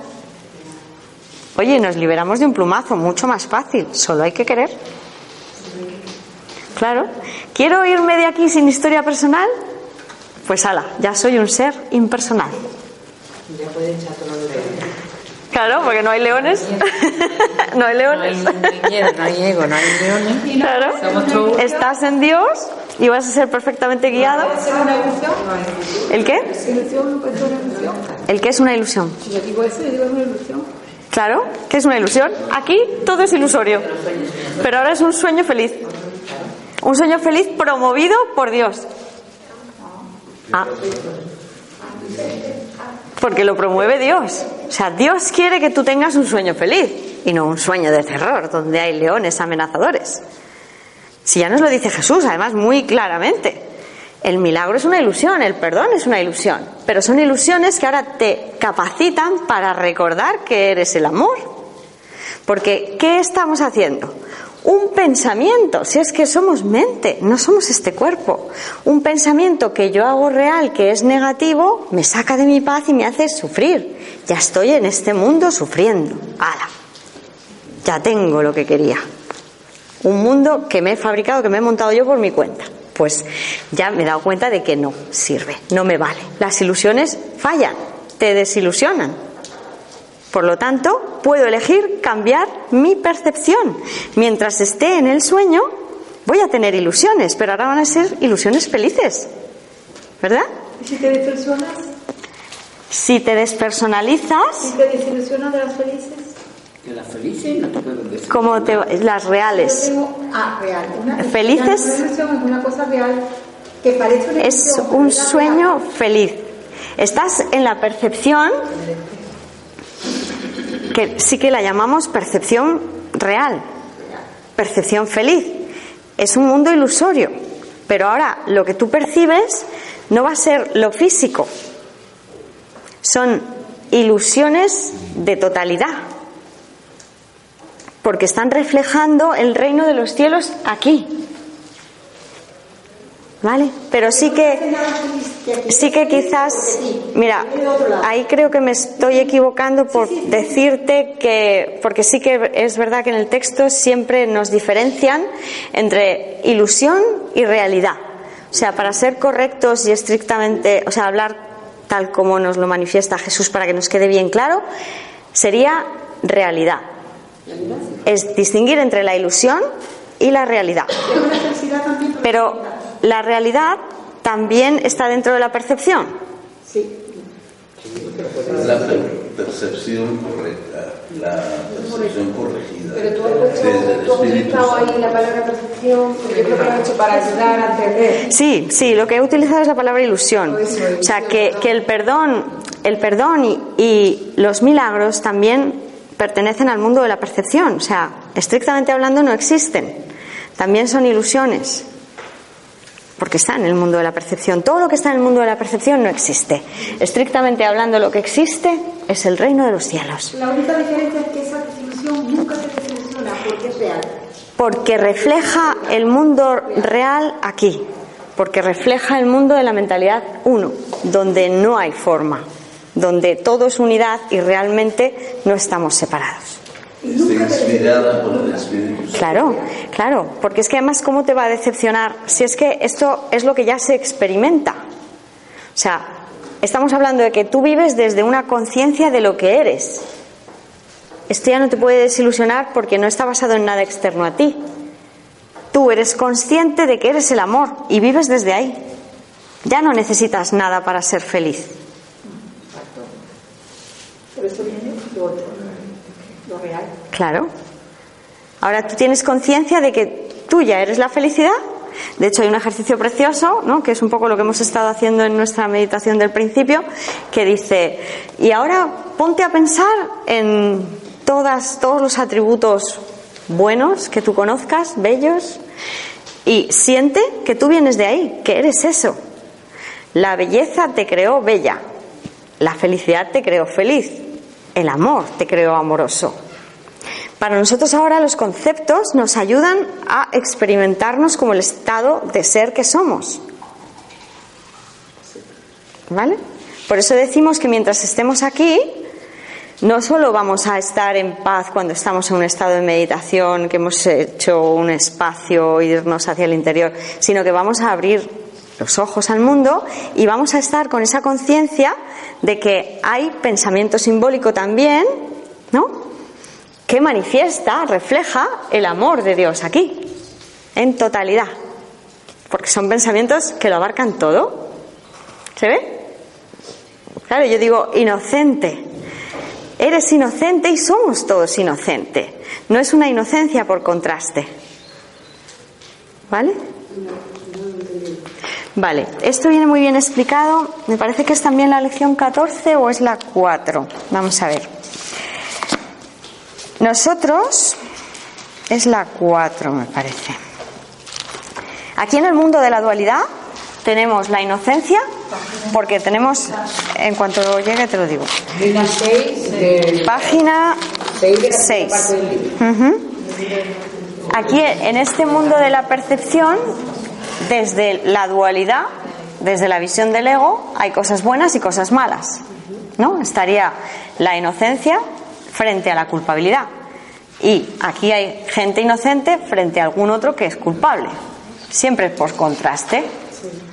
Oye, nos liberamos de un plumazo, mucho más fácil, solo hay que querer. Claro. ¿Quiero irme de aquí sin historia personal? Pues ala, ya soy un ser impersonal. Ya puede echar todo Claro, porque no hay leones. no hay leones. No hay miedo, no hay ego, no hay leones. Claro. Estás en Dios y vas a ser perfectamente guiado. ¿El qué? ¿El qué es una ilusión. Claro, ¿qué es una ilusión? Aquí todo es ilusorio. Pero ahora es un sueño feliz. Un sueño feliz promovido por Dios. Ah. Porque lo promueve Dios. O sea, Dios quiere que tú tengas un sueño feliz y no un sueño de terror donde hay leones amenazadores. Si ya nos lo dice Jesús, además muy claramente. El milagro es una ilusión, el perdón es una ilusión, pero son ilusiones que ahora te capacitan para recordar que eres el amor. Porque, ¿qué estamos haciendo? Un pensamiento, si es que somos mente, no somos este cuerpo. Un pensamiento que yo hago real, que es negativo, me saca de mi paz y me hace sufrir. Ya estoy en este mundo sufriendo. ¡Hala! Ya tengo lo que quería. Un mundo que me he fabricado, que me he montado yo por mi cuenta. Pues ya me he dado cuenta de que no sirve, no me vale. Las ilusiones fallan, te desilusionan. Por lo tanto, puedo elegir cambiar mi percepción. Mientras esté en el sueño, voy a tener ilusiones, pero ahora van a ser ilusiones felices. ¿Verdad? ¿Y si te despersonas? Si te despersonalizas, ¿Si te desilusionas de las felices? Que las felices no te pueden decir. como te, las Yo reales, tengo, ah, real. Una, Felices. Es una cosa real que parece una es un sueño real. feliz. Estás en la percepción que sí que la llamamos percepción real, percepción feliz. Es un mundo ilusorio, pero ahora lo que tú percibes no va a ser lo físico, son ilusiones de totalidad, porque están reflejando el reino de los cielos aquí. ¿Vale? Pero sí que sí que quizás, mira, ahí creo que me estoy equivocando por decirte que, porque sí que es verdad que en el texto siempre nos diferencian entre ilusión y realidad. O sea, para ser correctos y estrictamente, o sea, hablar tal como nos lo manifiesta Jesús para que nos quede bien claro, sería realidad. Es distinguir entre la ilusión y la realidad. Pero la realidad también está dentro de la percepción. Sí. La per- percepción correcta, la percepción corregida. Pero tú has puesto, desde el tú has Espíritu utilizado Santo. ahí la palabra percepción, porque yo creo que lo has hecho para ayudar a entender. Sí, sí, lo que he utilizado es la palabra ilusión. O sea, que, que el perdón, el perdón y, y los milagros también pertenecen al mundo de la percepción. O sea, estrictamente hablando no existen. También son ilusiones. Porque está en el mundo de la percepción. Todo lo que está en el mundo de la percepción no existe. Estrictamente hablando, lo que existe es el reino de los cielos. La única diferencia es que esa desilusión nunca se desilusiona porque es real. Porque refleja el mundo real aquí. Porque refleja el mundo de la mentalidad uno, donde no hay forma, donde todo es unidad y realmente no estamos separados. Está inspirada por el Espíritu Santo. Claro, claro, porque es que además, ¿cómo te va a decepcionar si es que esto es lo que ya se experimenta? O sea, estamos hablando de que tú vives desde una conciencia de lo que eres. Esto ya no te puede desilusionar porque no está basado en nada externo a ti. Tú eres consciente de que eres el amor y vives desde ahí. Ya no necesitas nada para ser feliz. Pero eso viene lo otro, Claro. Ahora tú tienes conciencia de que tú ya eres la felicidad. De hecho, hay un ejercicio precioso, ¿no? que es un poco lo que hemos estado haciendo en nuestra meditación del principio, que dice, y ahora ponte a pensar en todas, todos los atributos buenos que tú conozcas, bellos, y siente que tú vienes de ahí, que eres eso. La belleza te creó bella, la felicidad te creó feliz, el amor te creó amoroso. Para nosotros ahora los conceptos nos ayudan a experimentarnos como el estado de ser que somos. ¿Vale? Por eso decimos que mientras estemos aquí, no solo vamos a estar en paz cuando estamos en un estado de meditación, que hemos hecho un espacio, irnos hacia el interior, sino que vamos a abrir los ojos al mundo y vamos a estar con esa conciencia de que hay pensamiento simbólico también, ¿no? Que manifiesta, refleja el amor de Dios aquí, en totalidad. Porque son pensamientos que lo abarcan todo. ¿Se ve? Claro, yo digo inocente, Eres inocente y somos todos inocentes. No es una inocencia por contraste. ¿Vale? Vale, esto viene muy bien explicado. Me parece que es también la lección 14 o es la 4. Vamos a ver. Nosotros, es la 4 me parece. Aquí en el mundo de la dualidad tenemos la inocencia, porque tenemos, en cuanto llegue te lo digo. Página 6. Aquí en este mundo de la percepción, desde la dualidad, desde la visión del ego, hay cosas buenas y cosas malas. ¿No? Estaría la inocencia frente a la culpabilidad. Y aquí hay gente inocente frente a algún otro que es culpable. Siempre por contraste.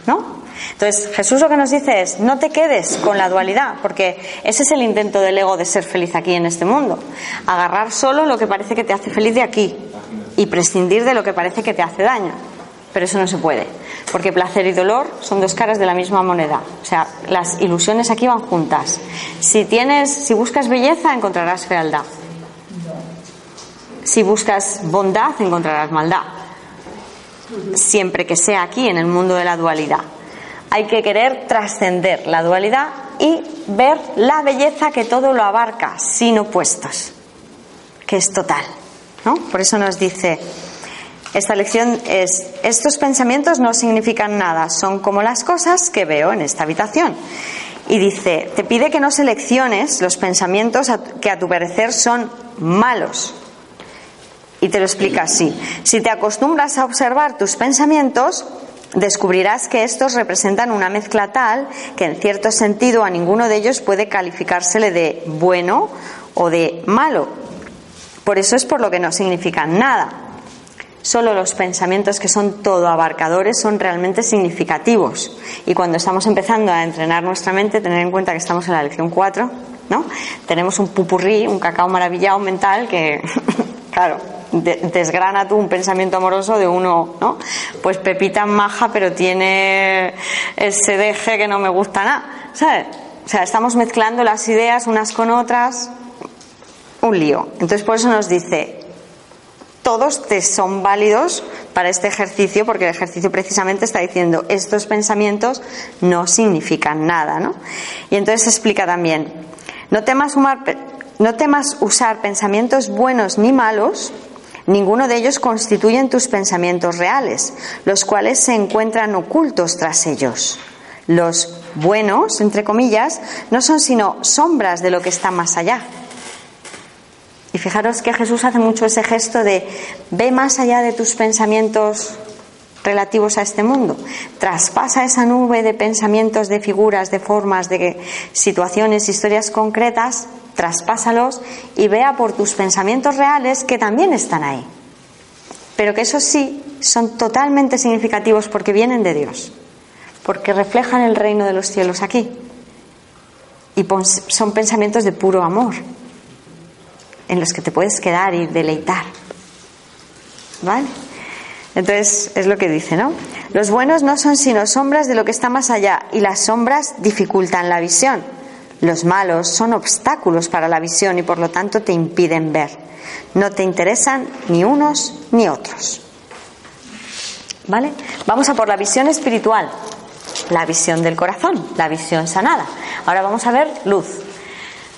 ¿No? Entonces, Jesús lo que nos dice es, no te quedes con la dualidad, porque ese es el intento del ego de ser feliz aquí en este mundo. Agarrar solo lo que parece que te hace feliz de aquí y prescindir de lo que parece que te hace daño. Pero eso no se puede, porque placer y dolor son dos caras de la misma moneda. O sea, las ilusiones aquí van juntas. Si tienes, si buscas belleza, encontrarás fealdad. Si buscas bondad, encontrarás maldad siempre que sea aquí, en el mundo de la dualidad. Hay que querer trascender la dualidad y ver la belleza que todo lo abarca, sin opuestos, que es total. ¿no? Por eso nos dice, esta lección es, estos pensamientos no significan nada, son como las cosas que veo en esta habitación. Y dice, te pide que no selecciones los pensamientos que a tu parecer son malos, y te lo explica así. Si te acostumbras a observar tus pensamientos, descubrirás que estos representan una mezcla tal que en cierto sentido a ninguno de ellos puede calificársele de bueno o de malo. Por eso es por lo que no significan nada. Solo los pensamientos que son todo abarcadores son realmente significativos. Y cuando estamos empezando a entrenar nuestra mente, tener en cuenta que estamos en la lección 4, ¿no? Tenemos un pupurrí, un cacao maravillado mental que, claro, desgrana tú un pensamiento amoroso de uno, ¿no? Pues Pepita maja, pero tiene ese deje que no me gusta nada, ¿sabes? O sea, estamos mezclando las ideas unas con otras, un lío. Entonces, por eso nos dice, todos te son válidos para este ejercicio, porque el ejercicio precisamente está diciendo, estos pensamientos no significan nada, ¿no? Y entonces explica también, no temas, no temas usar pensamientos buenos ni malos Ninguno de ellos constituyen tus pensamientos reales, los cuales se encuentran ocultos tras ellos. Los buenos, entre comillas, no son sino sombras de lo que está más allá. Y fijaros que Jesús hace mucho ese gesto de ve más allá de tus pensamientos relativos a este mundo. Traspasa esa nube de pensamientos, de figuras, de formas, de situaciones, historias concretas traspásalos y vea por tus pensamientos reales que también están ahí. Pero que eso sí son totalmente significativos porque vienen de Dios, porque reflejan el reino de los cielos aquí. Y son pensamientos de puro amor, en los que te puedes quedar y deleitar. ¿Vale? Entonces es lo que dice, ¿no? Los buenos no son sino sombras de lo que está más allá y las sombras dificultan la visión. Los malos son obstáculos para la visión y por lo tanto te impiden ver. No te interesan ni unos ni otros. ¿Vale? Vamos a por la visión espiritual, la visión del corazón, la visión sanada. Ahora vamos a ver luz.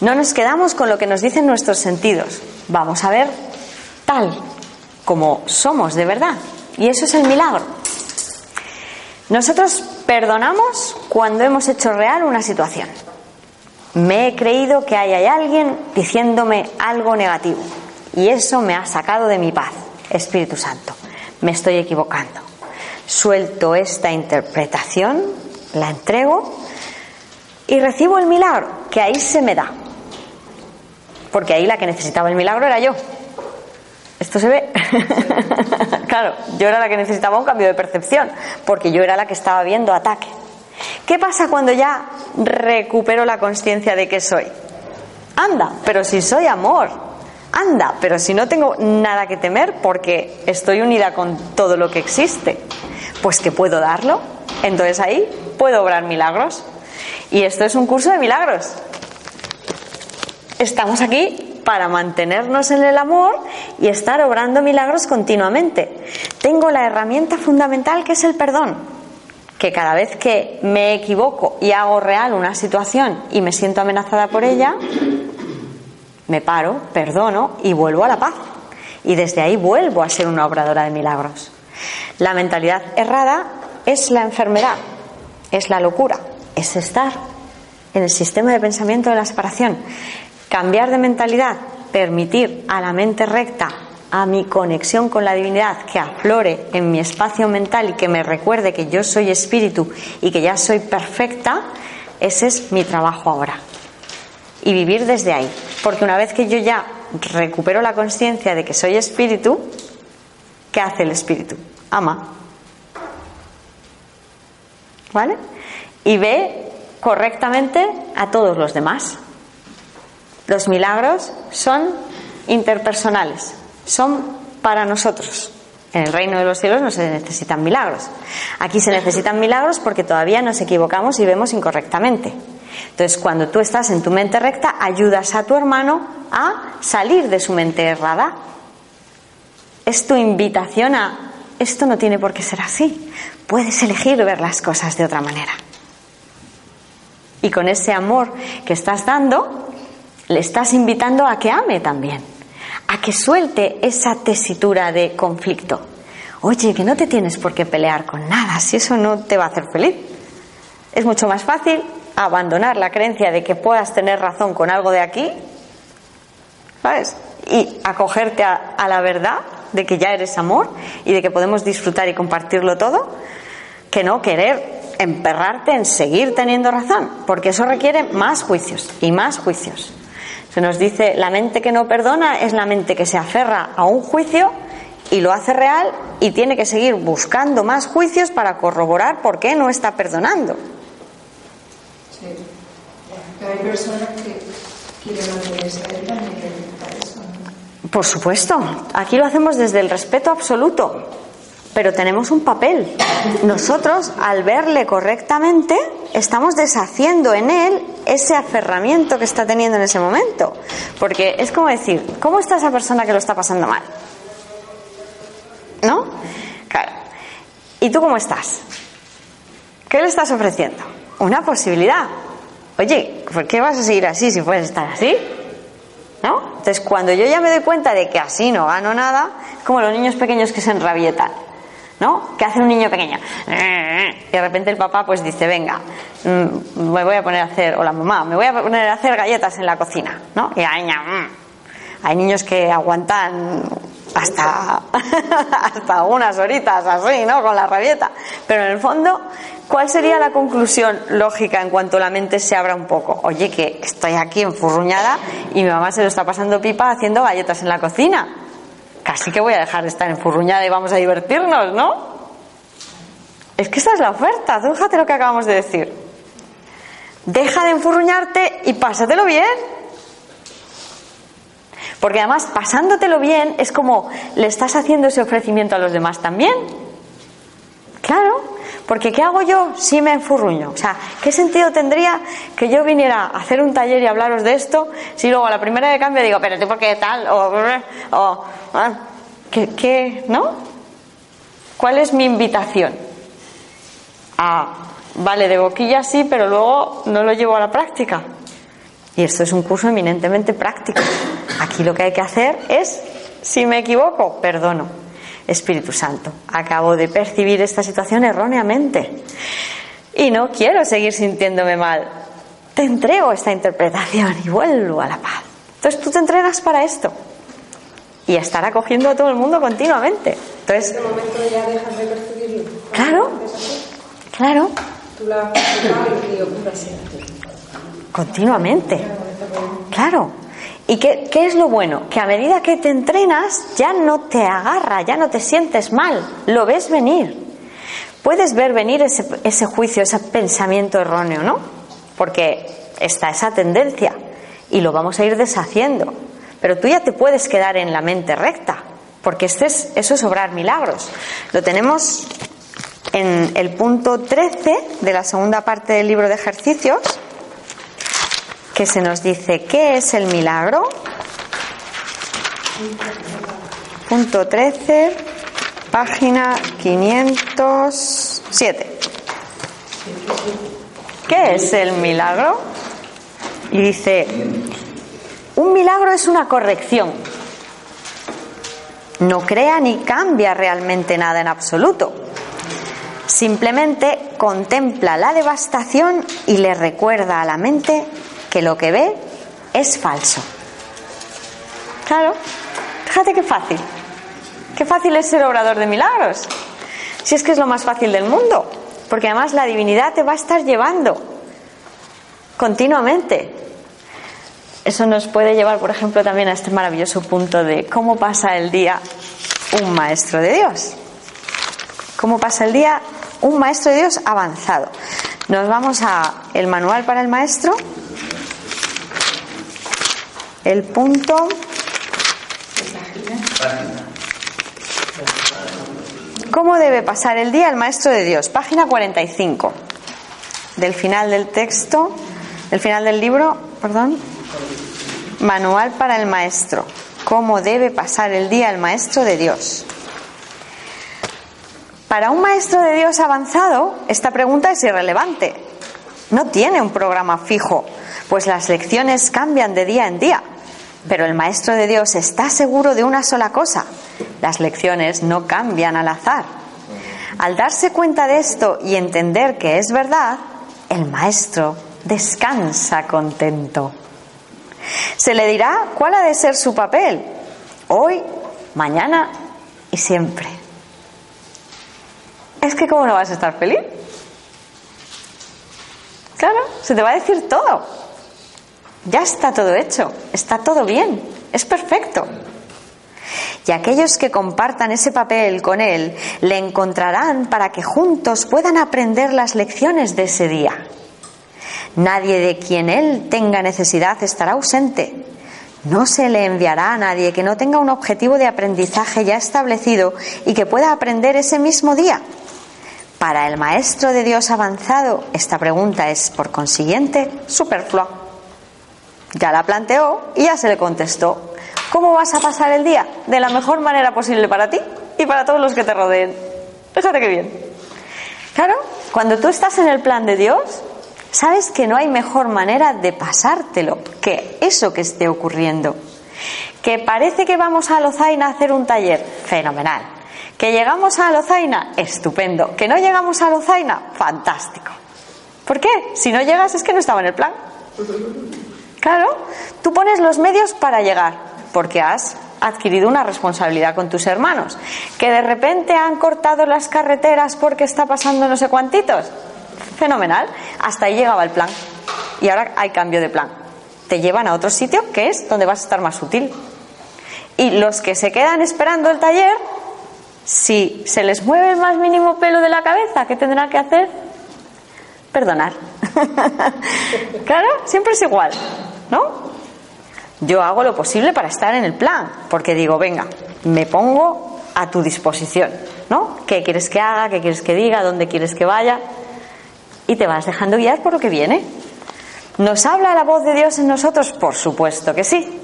No nos quedamos con lo que nos dicen nuestros sentidos. Vamos a ver tal como somos de verdad. Y eso es el milagro. Nosotros perdonamos cuando hemos hecho real una situación me he creído que hay, alguien diciéndome algo negativo y eso me ha sacado de mi paz. Espíritu Santo, me estoy equivocando. Suelto esta interpretación, la entrego y recibo el milagro que ahí se me da. Porque ahí la que necesitaba el milagro era yo. ¿Esto se ve? claro, yo era la que necesitaba un cambio de percepción, porque yo era la que estaba viendo ataque. ¿Qué pasa cuando ya recupero la conciencia de que soy? Anda, pero si soy amor. Anda, pero si no tengo nada que temer porque estoy unida con todo lo que existe, pues que puedo darlo. Entonces ahí puedo obrar milagros. Y esto es un curso de milagros. Estamos aquí para mantenernos en el amor y estar obrando milagros continuamente. Tengo la herramienta fundamental que es el perdón, que cada vez que me equivoco y hago real una situación y me siento amenazada por ella, me paro, perdono y vuelvo a la paz. Y desde ahí vuelvo a ser una obradora de milagros. La mentalidad errada es la enfermedad, es la locura, es estar en el sistema de pensamiento de la separación. Cambiar de mentalidad, permitir a la mente recta, a mi conexión con la divinidad, que aflore en mi espacio mental y que me recuerde que yo soy espíritu y que ya soy perfecta, ese es mi trabajo ahora. Y vivir desde ahí. Porque una vez que yo ya recupero la conciencia de que soy espíritu, ¿qué hace el espíritu? Ama. ¿Vale? Y ve correctamente a todos los demás. Los milagros son interpersonales, son para nosotros. En el reino de los cielos no se necesitan milagros. Aquí se necesitan milagros porque todavía nos equivocamos y vemos incorrectamente. Entonces, cuando tú estás en tu mente recta, ayudas a tu hermano a salir de su mente errada. Es tu invitación a, esto no tiene por qué ser así. Puedes elegir ver las cosas de otra manera. Y con ese amor que estás dando, le estás invitando a que ame también, a que suelte esa tesitura de conflicto. Oye, que no te tienes por qué pelear con nada, si eso no te va a hacer feliz. Es mucho más fácil abandonar la creencia de que puedas tener razón con algo de aquí, ¿sabes? Y acogerte a, a la verdad de que ya eres amor y de que podemos disfrutar y compartirlo todo, que no querer emperrarte en seguir teniendo razón, porque eso requiere más juicios y más juicios. Se nos dice, la mente que no perdona es la mente que se aferra a un juicio y lo hace real y tiene que seguir buscando más juicios para corroborar por qué no está perdonando. Sí. Pero hay personas que. Por supuesto, aquí lo hacemos desde el respeto absoluto, pero tenemos un papel. Nosotros, al verle correctamente, estamos deshaciendo en él ese aferramiento que está teniendo en ese momento. Porque es como decir, ¿cómo está esa persona que lo está pasando mal? ¿No? Claro. ¿Y tú cómo estás? ¿Qué le estás ofreciendo? Una posibilidad. Oye, ¿por qué vas a seguir así si puedes estar así? ¿No? Entonces, cuando yo ya me doy cuenta de que así no gano nada, como los niños pequeños que se enrabietan. ¿No? ¿Qué hace un niño pequeño? Y de repente el papá pues dice, venga, mm, me voy a poner a hacer, o la mamá, me voy a poner a hacer galletas en la cocina, ¿no? Y la niña, mm. hay niños que aguantan hasta, hasta unas horitas así, ¿no? Con la rabieta. Pero en el fondo, ¿cuál sería la conclusión lógica en cuanto la mente se abra un poco? Oye, que estoy aquí enfurruñada y mi mamá se lo está pasando pipa haciendo galletas en la cocina. Casi que voy a dejar de estar enfurruñada y vamos a divertirnos, ¿no? Es que esa es la oferta, tú fíjate lo que acabamos de decir. Deja de enfurruñarte y pásatelo bien. Porque además, pasándotelo bien, es como le estás haciendo ese ofrecimiento a los demás también. Claro, porque ¿qué hago yo si me enfurruño? O sea, ¿qué sentido tendría que yo viniera a hacer un taller y hablaros de esto si luego a la primera de cambio digo, espérate, ¿por qué tal? O, ah, ¿qué, ¿qué? ¿No? ¿Cuál es mi invitación? Ah, vale, de boquilla sí, pero luego no lo llevo a la práctica. Y esto es un curso eminentemente práctico. Aquí lo que hay que hacer es, si me equivoco, perdono. Espíritu Santo, acabo de percibir esta situación erróneamente y no quiero seguir sintiéndome mal. Te entrego esta interpretación y vuelvo a la paz. Entonces tú te entregas para esto y estar acogiendo a todo el mundo continuamente. Entonces, En ese momento ya dejas de percibirlo. Claro. claro, Tú la así. continuamente. Claro. ¿Y qué, es lo bueno? Que a medida que te entrenas ya no te agarra, ya no te sientes mal, lo ves venir. Puedes ver venir ese, ese juicio, ese pensamiento erróneo, ¿no? Porque está esa tendencia y lo vamos a ir deshaciendo. Pero tú ya te puedes quedar en la mente recta, porque este es, eso es obrar milagros. Lo tenemos en el punto 13 de la segunda parte del libro de ejercicios, que se nos dice, ¿qué es el milagro? Punto 13, página 507. ¿Qué es el milagro? Y dice, un milagro es una corrección. No crea ni cambia realmente nada en absoluto. Simplemente contempla la devastación y le recuerda a la mente que lo que ve es falso. Claro, fíjate qué fácil. Qué fácil es ser obrador de milagros. Si es que es lo más fácil del mundo. Porque además la divinidad te va a estar llevando continuamente. Eso nos puede llevar, por ejemplo, también a este maravilloso punto de cómo pasa el día un maestro de Dios. ¿Cómo pasa el día un maestro de Dios avanzado? Nos vamos a el manual para el maestro. El punto. ¿Cómo debe pasar el día el maestro de Dios? Página 45 del final del texto, del final del libro, perdón. Manual para el maestro. ¿Cómo debe pasar el día el maestro de Dios? Para un maestro de Dios avanzado, esta pregunta es irrelevante. No tiene un programa fijo, pues las lecciones cambian de día en día. Pero el maestro de Dios está seguro de una sola cosa. Las lecciones no cambian al azar. Al darse cuenta de esto y entender que es verdad, el maestro descansa contento. Se le dirá cuál ha de ser su papel, hoy, mañana y siempre. Es que ¿cómo no vas a estar feliz? Claro, se te va a decir todo. Ya está todo hecho, está todo bien, es perfecto. Y aquellos que compartan ese papel con él le encontrarán para que juntos puedan aprender las lecciones de ese día. Nadie de quien él tenga necesidad estará ausente. No se le enviará a nadie que no tenga un objetivo de aprendizaje ya establecido y que pueda aprender ese mismo día. Para el maestro de Dios avanzado, esta pregunta es, por consiguiente, superflua. Ya la planteó y ya se le contestó. ¿Cómo vas a pasar el día? De la mejor manera posible para ti y para todos los que te rodeen. Fíjate qué bien. Claro, cuando tú estás en el plan de Dios, sabes que no hay mejor manera de pasártelo que eso que esté ocurriendo. Que parece que vamos a Lozaina a hacer un taller, fenomenal. Que llegamos a Lozaina, estupendo. Que no llegamos a Lozaina, fantástico. ¿Por qué? Si no llegas es que no estaba en el plan. Claro, tú pones los medios para llegar, porque has adquirido una responsabilidad con tus hermanos. Que de repente han cortado las carreteras porque está pasando no sé cuántitos. Fenomenal. Hasta ahí llegaba el plan. Y ahora hay cambio de plan. Te llevan a otro sitio que es donde vas a estar más útil. Y los que se quedan esperando el taller, si se les mueve el más mínimo pelo de la cabeza, ¿qué tendrán que hacer? Perdonar. claro, siempre es igual, ¿no? Yo hago lo posible para estar en el plan, porque digo, venga, me pongo a tu disposición, ¿no? ¿Qué quieres que haga? ¿Qué quieres que diga? ¿Dónde quieres que vaya? Y te vas dejando guiar por lo que viene. ¿Nos habla la voz de Dios en nosotros? Por supuesto que sí.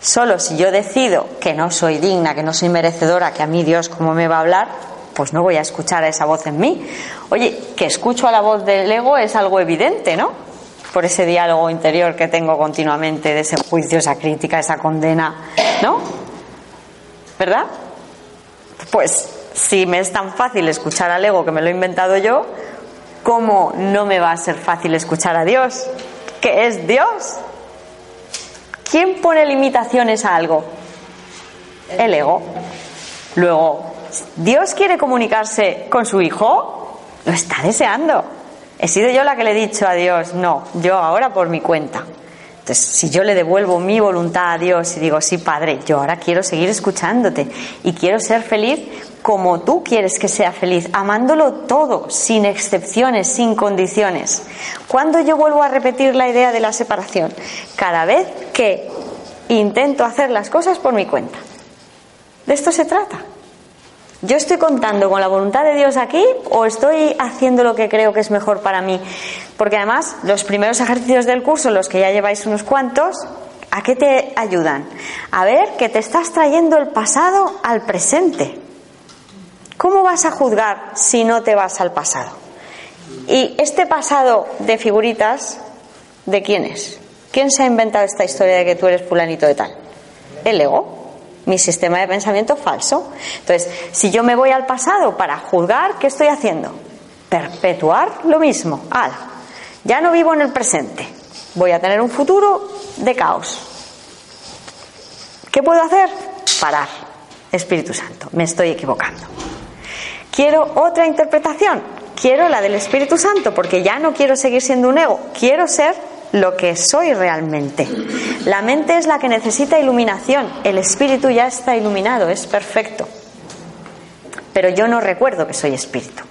Solo si yo decido que no soy digna, que no soy merecedora, que a mí Dios cómo me va a hablar, pues no voy a escuchar a esa voz en mí. Oye, que escucho a la voz del ego es algo evidente, ¿no? Por ese diálogo interior que tengo continuamente, de ese juicio, esa crítica, esa condena, ¿no? ¿Verdad? Pues si me es tan fácil escuchar al ego que me lo he inventado yo, ¿cómo no me va a ser fácil escuchar a Dios? Que es Dios. ¿Quién pone limitaciones a algo? El ego. Luego, ¿Dios quiere comunicarse con su hijo? Lo está deseando. He sido yo la que le he dicho a Dios, no, yo ahora por mi cuenta. Entonces, si yo le devuelvo mi voluntad a Dios y digo, sí, Padre, yo ahora quiero seguir escuchándote y quiero ser feliz como tú quieres que sea feliz, amándolo todo, sin excepciones, sin condiciones. ¿Cuándo yo vuelvo a repetir la idea de la separación? Cada vez que intento hacer las cosas por mi cuenta. De esto se trata. ¿Yo estoy contando con la voluntad de Dios aquí o estoy haciendo lo que creo que es mejor para mí? Porque además los primeros ejercicios del curso, los que ya lleváis unos cuantos, ¿a qué te ayudan? A ver que te estás trayendo el pasado al presente. ¿Cómo vas a juzgar si no te vas al pasado? Y este pasado de figuritas, ¿de quién es? ¿Quién se ha inventado esta historia de que tú eres fulanito de tal? El ego mi sistema de pensamiento falso. Entonces, si yo me voy al pasado para juzgar, ¿qué estoy haciendo? Perpetuar lo mismo. Ala, ya no vivo en el presente. Voy a tener un futuro de caos. ¿Qué puedo hacer? Parar. Espíritu Santo, me estoy equivocando. Quiero otra interpretación. Quiero la del Espíritu Santo porque ya no quiero seguir siendo un ego. Quiero ser lo que soy realmente. La mente es la que necesita iluminación, el espíritu ya está iluminado, es perfecto. Pero yo no recuerdo que soy espíritu.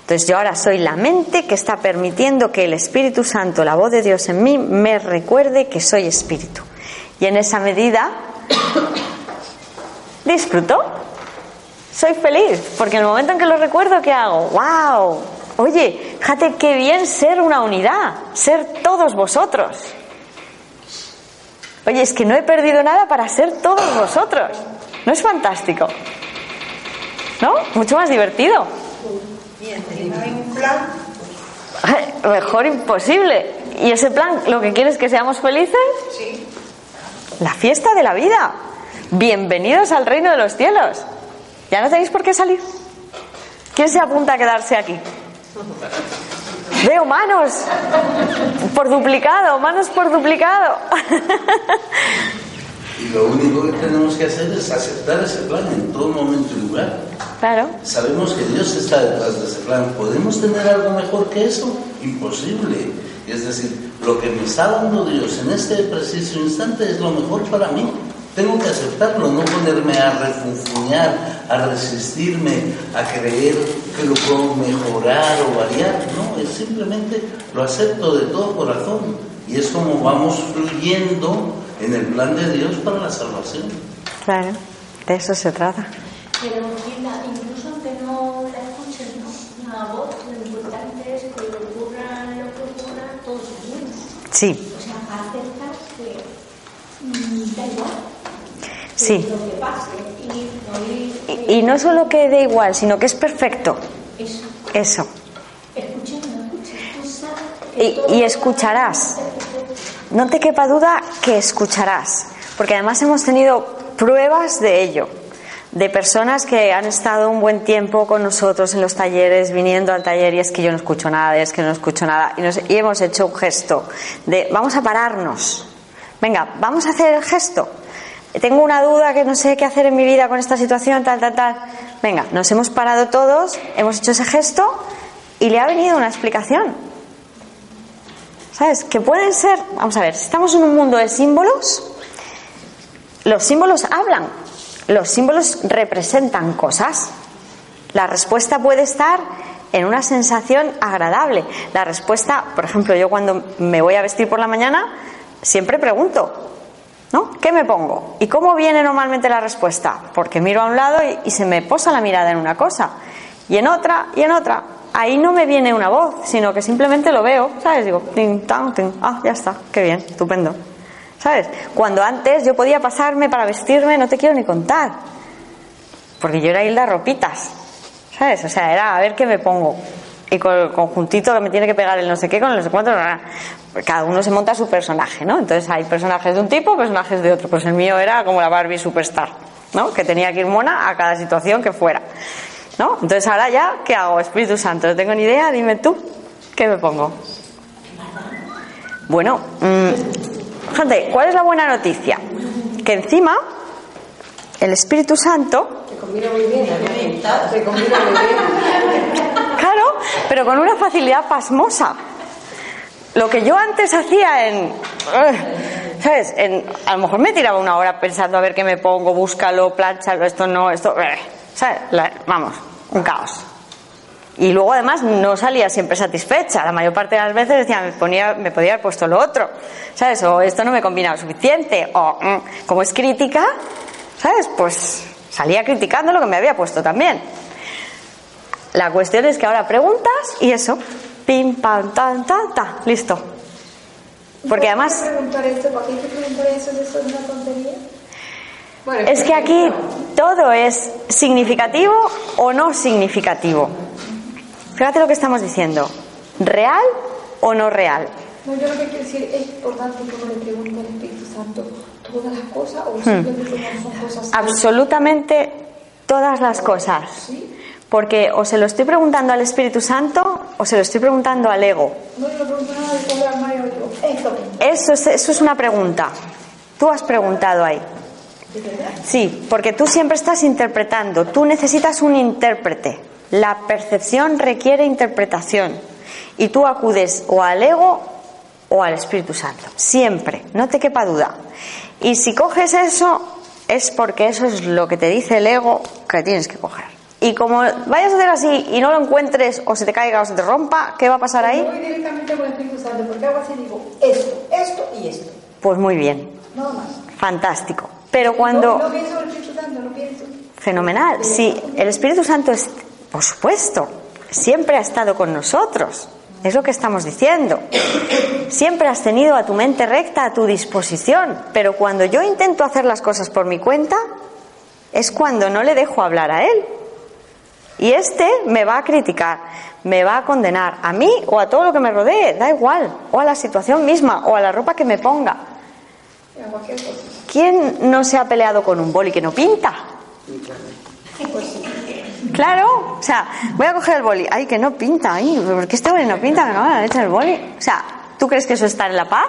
Entonces yo ahora soy la mente que está permitiendo que el Espíritu Santo, la voz de Dios en mí, me recuerde que soy espíritu. Y en esa medida disfruto, soy feliz, porque en el momento en que lo recuerdo, ¿qué hago? ¡Wow! Oye, fíjate qué bien ser una unidad, ser todos vosotros. Oye, es que no he perdido nada para ser todos vosotros. ¿No es fantástico? ¿No? Mucho más divertido. un plan? Mejor imposible. ¿Y ese plan lo que quieres es que seamos felices? Sí. La fiesta de la vida. Bienvenidos al reino de los cielos. Ya no tenéis por qué salir. ¿Quién se apunta a quedarse aquí? Veo manos por duplicado, manos por duplicado. Y lo único que tenemos que hacer es aceptar ese plan en todo momento y lugar. Claro. Sabemos que Dios está detrás de ese plan. ¿Podemos tener algo mejor que eso? Imposible. Es decir, lo que me está dando Dios en este preciso instante es lo mejor para mí. Tengo que aceptarlo, no ponerme a refunfuñar, a resistirme, a creer que lo puedo mejorar o variar. No, es simplemente lo acepto de todo corazón. Y es como vamos fluyendo en el plan de Dios para la salvación. Claro, de eso se trata. Pero incluso aunque no la escuchen, ¿no? la voz, lo importante es que ocurra lo que ocurra, todos bien. Sí. O sea, aceptar que mm, da igual. Sí. Y, no solo que dé igual, sino que es perfecto. Eso. Y, y escucharás. No te quepa duda que escucharás. Porque además hemos tenido pruebas de ello de personas que han estado un buen tiempo con nosotros en los talleres, viniendo al taller y es que yo no escucho nada, es que no escucho nada, y, nos, y hemos hecho un gesto de vamos a pararnos, venga, vamos a hacer el gesto, tengo una duda que no sé qué hacer en mi vida con esta situación, tal, tal, tal. Venga, nos hemos parado todos, hemos hecho ese gesto y le ha venido una explicación. ¿Sabes? Que pueden ser, vamos a ver, si estamos en un mundo de símbolos, los símbolos hablan, los símbolos representan cosas. La respuesta puede estar en una sensación agradable. La respuesta, por ejemplo, yo cuando me voy a vestir por la mañana, siempre pregunto, ¿No? ¿Qué me pongo? ¿Y cómo viene normalmente la respuesta? Porque miro a un lado y, se me posa la mirada en una cosa, y en otra, y en otra. Ahí no me viene una voz, sino que simplemente lo veo, ¿sabes? Digo, ting, ah, ya está, qué bien, estupendo. ¿Sabes? Cuando antes yo podía pasarme para vestirme, no te quiero ni contar. Porque yo era Hilda Ropitas, ¿sabes? O sea, era a ver qué me pongo y con el conjuntito que me tiene que pegar el no sé qué con el no sé cuánto. Cada uno se monta su personaje, ¿no? Entonces hay personajes de un tipo, personajes de otro. Pues el mío era como la Barbie Superstar, ¿no? Que tenía que ir mona a cada situación que fuera, ¿no? Entonces ahora ya, ¿qué hago? Espíritu Santo, no tengo ni idea, dime tú, ¿qué me pongo? Bueno, mm, gente, ¿cuál es la buena noticia? Que encima el Espíritu Santo. Se combina muy bien, se combina muy bien. Claro, pero con una facilidad pasmosa. Lo que yo antes hacía en. ¿Sabes? En- a lo mejor me tiraba una hora pensando a ver qué me pongo, búscalo, planchalo, esto no, esto. eh, ¿Sabes? Vamos, un caos. Y luego además no salía siempre satisfecha. La mayor parte de las veces decía, me, ponía, me podía haber puesto lo otro. ¿Sabes? O esto no me combinaba suficiente. O mm, como es crítica, ¿sabes? Pues salía criticando lo que me había puesto también. La cuestión es que ahora preguntas y eso. Pim, pam, tan, tan, ta. Listo. Porque además ¿Por qué preguntar esto? ¿Para qué hay que preguntar eso? ¿Eso es una tontería? es que aquí todo es significativo o no significativo. Fíjate lo que estamos diciendo. ¿Real o no real? No, yo lo que quiero decir es importante que uno le pregunte al Espíritu Santo todas las cosas o Hmm. simplemente no son cosas. Absolutamente todas las cosas. Porque o se lo estoy preguntando al Espíritu Santo o se lo estoy preguntando al ego. Eso es, eso es una pregunta. Tú has preguntado ahí. Sí, porque tú siempre estás interpretando. Tú necesitas un intérprete. La percepción requiere interpretación. Y tú acudes o al ego o al Espíritu Santo. Siempre, no te quepa duda. Y si coges eso, es porque eso es lo que te dice el ego que tienes que coger. Y como vayas a hacer así y no lo encuentres o se te caiga o se te rompa, ¿qué va a pasar ahí? Voy directamente con el Espíritu Santo porque hago así digo esto, esto y esto. Pues muy bien, Nada más. fantástico. Pero cuando... No, no pienso en el Espíritu Santo, no pienso. Fenomenal. Sí, el Espíritu Santo es, por supuesto, siempre ha estado con nosotros. Es lo que estamos diciendo. Siempre has tenido a tu mente recta a tu disposición. Pero cuando yo intento hacer las cosas por mi cuenta, es cuando no le dejo hablar a él. Y este me va a criticar, me va a condenar, a mí o a todo lo que me rodee, da igual, o a la situación misma, o a la ropa que me ponga. ¿Quién no se ha peleado con un boli que no pinta? Claro, o sea, voy a coger el boli. Ay, que no pinta, ay, ¿por qué este boli no pinta? Que no me han hecho el boli. O sea, ¿tú crees que eso está en la paz?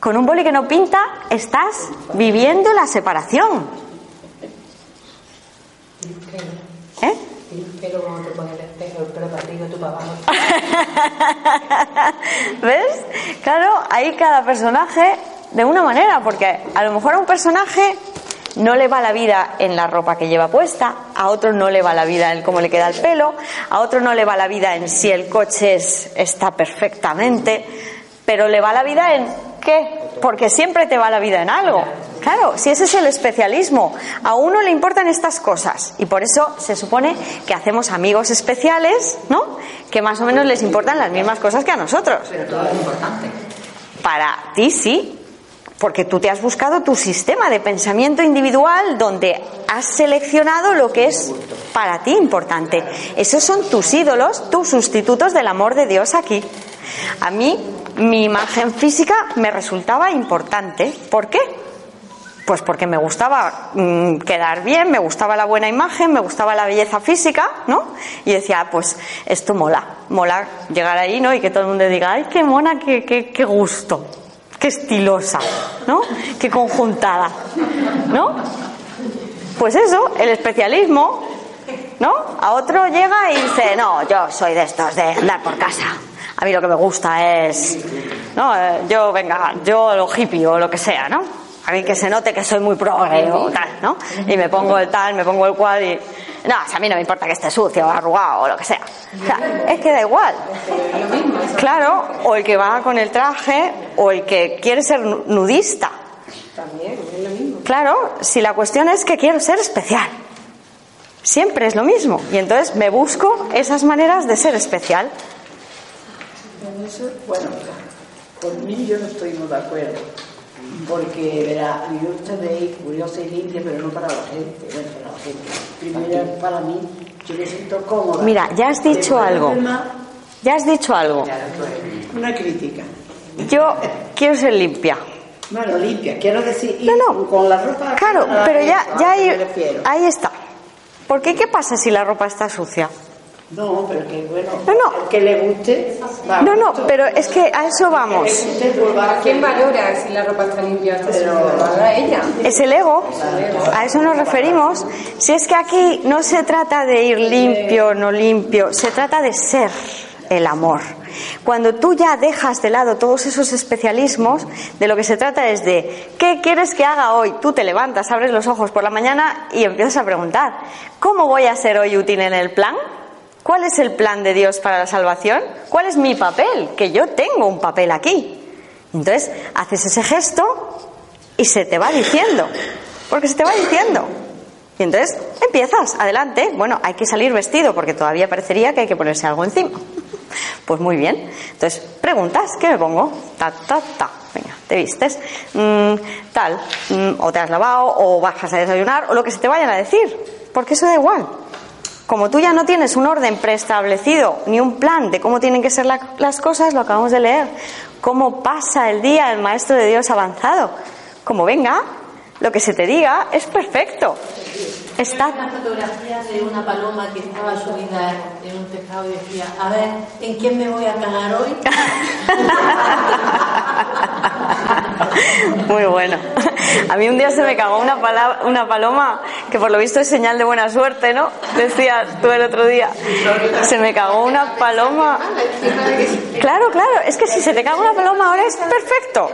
Con un boli que no pinta, estás viviendo la separación. ¿Eh? Pero cuando te pones el espejo, el pelo para arriba, tú para abajo. ¿Ves? Claro, ahí cada personaje de una manera, porque a lo mejor a un personaje no le va la vida en la ropa que lleva puesta, a otro no le va la vida en cómo le queda el pelo, a otro no le va la vida en si el coche es- está perfectamente, pero le va la vida en qué, porque siempre te va la vida en algo. Claro, si ese es el especialismo, a uno le importan estas cosas y por eso se supone que hacemos amigos especiales, ¿no? Que más o menos les importan las mismas cosas que a nosotros. Pero todo es importante. Para ti sí, porque tú te has buscado tu sistema de pensamiento individual donde has seleccionado lo que es para ti importante. Esos son tus ídolos, tus sustitutos del amor de Dios aquí. A mí, mi imagen física me resultaba importante. ¿Por qué? Pues porque me gustaba mm, quedar bien, me gustaba la buena imagen, me gustaba la belleza física, ¿no? Y decía, pues esto mola, mola llegar ahí, ¿no? Y que todo el mundo diga, ay, qué mona, qué, qué, qué gusto, qué estilosa, ¿no? Qué conjuntada, ¿no? Pues eso, el especialismo, ¿no? A otro llega y dice, no, yo soy de estos, de andar por casa. A mí lo que me gusta es, no, Eh, yo, venga, yo lo hippie o lo que sea, ¿no? A mí que se note que soy muy progre o tal, ¿no? Y me pongo el tal, me pongo el cual y... No, o sea, a mí no me importa que esté sucio o arrugado o lo que sea. O sea, es que da igual. Claro, o el que va con el traje o el que quiere ser nu- nudista. También, es lo mismo. Claro, si la cuestión es que quiero ser especial. Siempre es lo mismo. Y entonces me busco esas maneras de ser especial. Bueno, mí yo no estoy muy de acuerdo. Porque, verá, a mí me gusta de curiosa y limpia, pero no para la gente. Bueno, para la gente. Primero, para mí, yo me siento cómoda. Mira, ya has dicho algo. Ya has dicho algo. Una crítica. Yo quiero ser limpia. Bueno, limpia, quiero decir, ir No, no. con la ropa. Claro, pero ya, ya ahí, ahí está. ¿Por qué? ¿Qué pasa si la ropa está sucia? No, pero que bueno, No, no. el que le guste. va, No, no, gusto. pero es que a eso vamos. Que le guste, pues va ¿Quién valora si la ropa está limpia Pero- ella. Es el ego, a eso nos referimos. Si es que aquí no se trata de ir limpio o no limpio, se trata de ser el amor. Cuando tú ya dejas de lado todos esos especialismos, de lo que se trata es de, ¿qué quieres que haga hoy? Tú te levantas, abres los ojos por la mañana y empiezas a preguntar, ¿cómo voy a ser hoy útil en el plan? ¿Cuál es el plan de Dios para la salvación? ¿Cuál es mi papel? Que yo tengo un papel aquí. Entonces, haces ese gesto y se te va diciendo, porque se te va diciendo. Y entonces empiezas, adelante. Bueno, hay que salir vestido porque todavía parecería que hay que ponerse algo encima. Pues muy bien. Entonces, preguntas, ¿qué me pongo? Ta, ta, ta. Venga, te vistes. Mm, tal. Mm, o te has lavado, o bajas a desayunar, o lo que se te vayan a decir. Porque eso da igual. Como tú ya no tienes un orden preestablecido ni un plan de cómo tienen que ser la- las cosas, lo acabamos de leer. Cómo pasa el día el Maestro de Dios avanzado. Como venga, lo que se te diga es perfecto. Está una fotografía de una paloma que estaba subida en un tejado y decía, a ver, ¿en quién me voy a cagar hoy? Muy bueno. A mí un día se me cagó una, pala- una paloma que por lo visto es señal de buena suerte, ¿no? Decías tú el otro día. Se me cagó una paloma. Claro, claro. Es que si se te caga una paloma ahora es perfecto.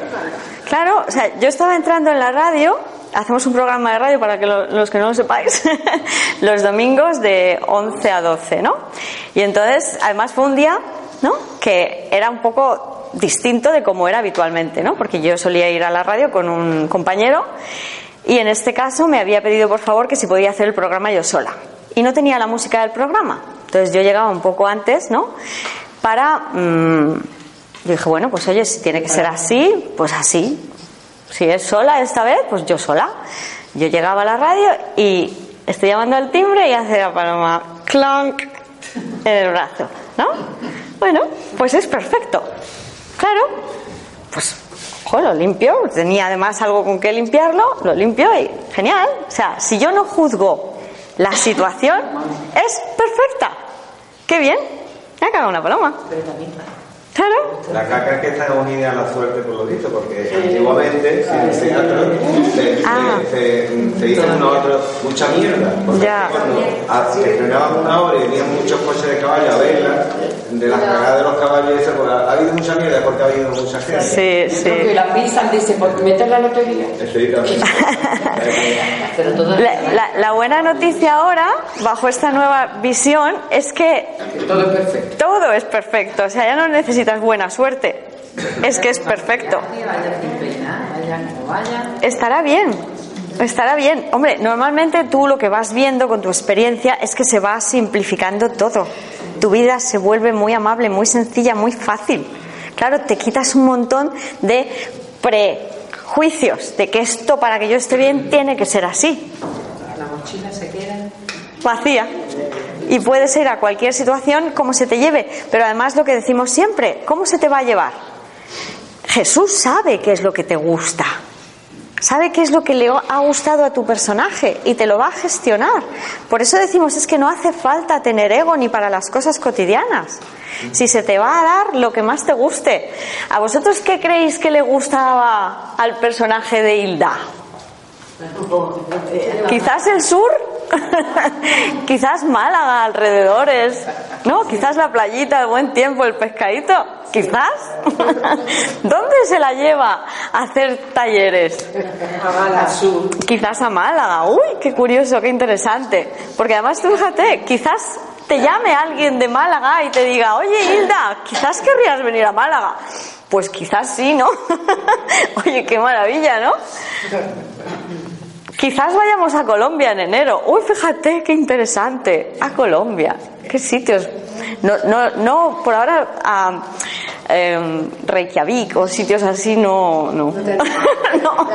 Claro, o sea, yo estaba entrando en la radio. Hacemos un programa de radio para que lo- los que no lo sepáis, los domingos de 11 a 12, ¿no? Y entonces, además fue un día, ¿no? Que era un poco distinto de como era habitualmente, ¿no? Porque yo solía ir a la radio con un compañero y en este caso me había pedido por favor que si podía hacer el programa yo sola. Y no tenía la música del programa. Entonces yo llegaba un poco antes, ¿no? Para... mm, yo dije, bueno, pues oye, si tiene que ser así, pues así. Si es sola esta vez, pues yo sola. Yo llegaba a la radio y estoy llamando al timbre y hace la paloma clonk en el brazo, ¿no? Bueno, pues es perfecto. Claro, pues ojo, lo limpio. Tenía además algo con que limpiarlo, lo limpio y genial. O sea, si yo no juzgo la situación, es perfecta. Qué bien. Me ha cagado una paloma. Claro. La caca es que está unida a la suerte, por lo visto, porque antiguamente se, se, se, Ah. se, se- se hizo mucha mierda. Porque Ya. cuando a- se estrenaban una hora y venían muchos coches de caballo a verla, de las cagadas de los caballos, pues, ha, ha habido mucha mierda porque ha habido mucha gente. Sí, sí. Porque la pizza dice, porque meter la lotería. Sí, también. Pero todo La, la- la buena noticia ahora, bajo esta nueva visión, es que Todo es perfecto. todo es perfecto. O sea, ya no necesitas buena suerte. Es que es perfecto. Estará bien. Estará bien. Hombre, normalmente tú lo que vas viendo con tu experiencia es que se va simplificando todo. Tu vida se vuelve muy amable, muy sencilla, muy fácil. Claro, te quitas un montón de prejuicios de que esto para que yo esté bien tiene que ser así. La mochila se queda. vacía. Y puedes ir a cualquier situación como se te lleve. Pero además lo que decimos siempre, ¿cómo se te va a llevar? Jesús sabe qué es lo que te gusta. Sabe qué es lo que le ha gustado a tu personaje y te lo va a gestionar. Por eso decimos es que no hace falta tener ego ni para las cosas cotidianas. Si se te va a dar lo que más te guste. ¿A vosotros qué creéis que le gustaba al personaje de Hilda? Quizás el sur, quizás Málaga, alrededores, ¿no? Quizás la playita, el buen tiempo, el pescadito, quizás. ¿Dónde se la lleva a hacer talleres? A Málaga Sur. Quizás a Málaga. Uy, qué curioso, qué interesante. Porque además tú fíjate, quizás te llame alguien de Málaga y te diga, oye Hilda, quizás querrías venir a Málaga. Pues quizás sí, ¿no? oye, qué maravilla, ¿no? Quizás vayamos a Colombia en enero. Uy, fíjate, qué interesante. A Colombia. ¿Qué sitios? No, no, no por ahora a em, Reykjavik o sitios así no. no. No.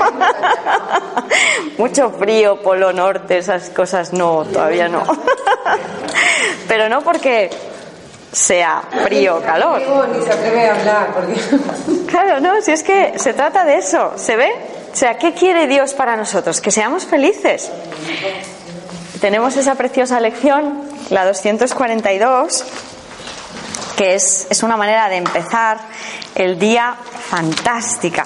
Mucho frío, Polo Norte, esas cosas no, todavía no. Pero no porque sea frío o calor. Ni se atreve a hablar, Claro, no, si es que se trata de eso, ¿se ve? O sea, ¿qué quiere Dios para nosotros? Que seamos felices. Tenemos esa preciosa lección, la 242, que es, es una manera de empezar el día fantástica.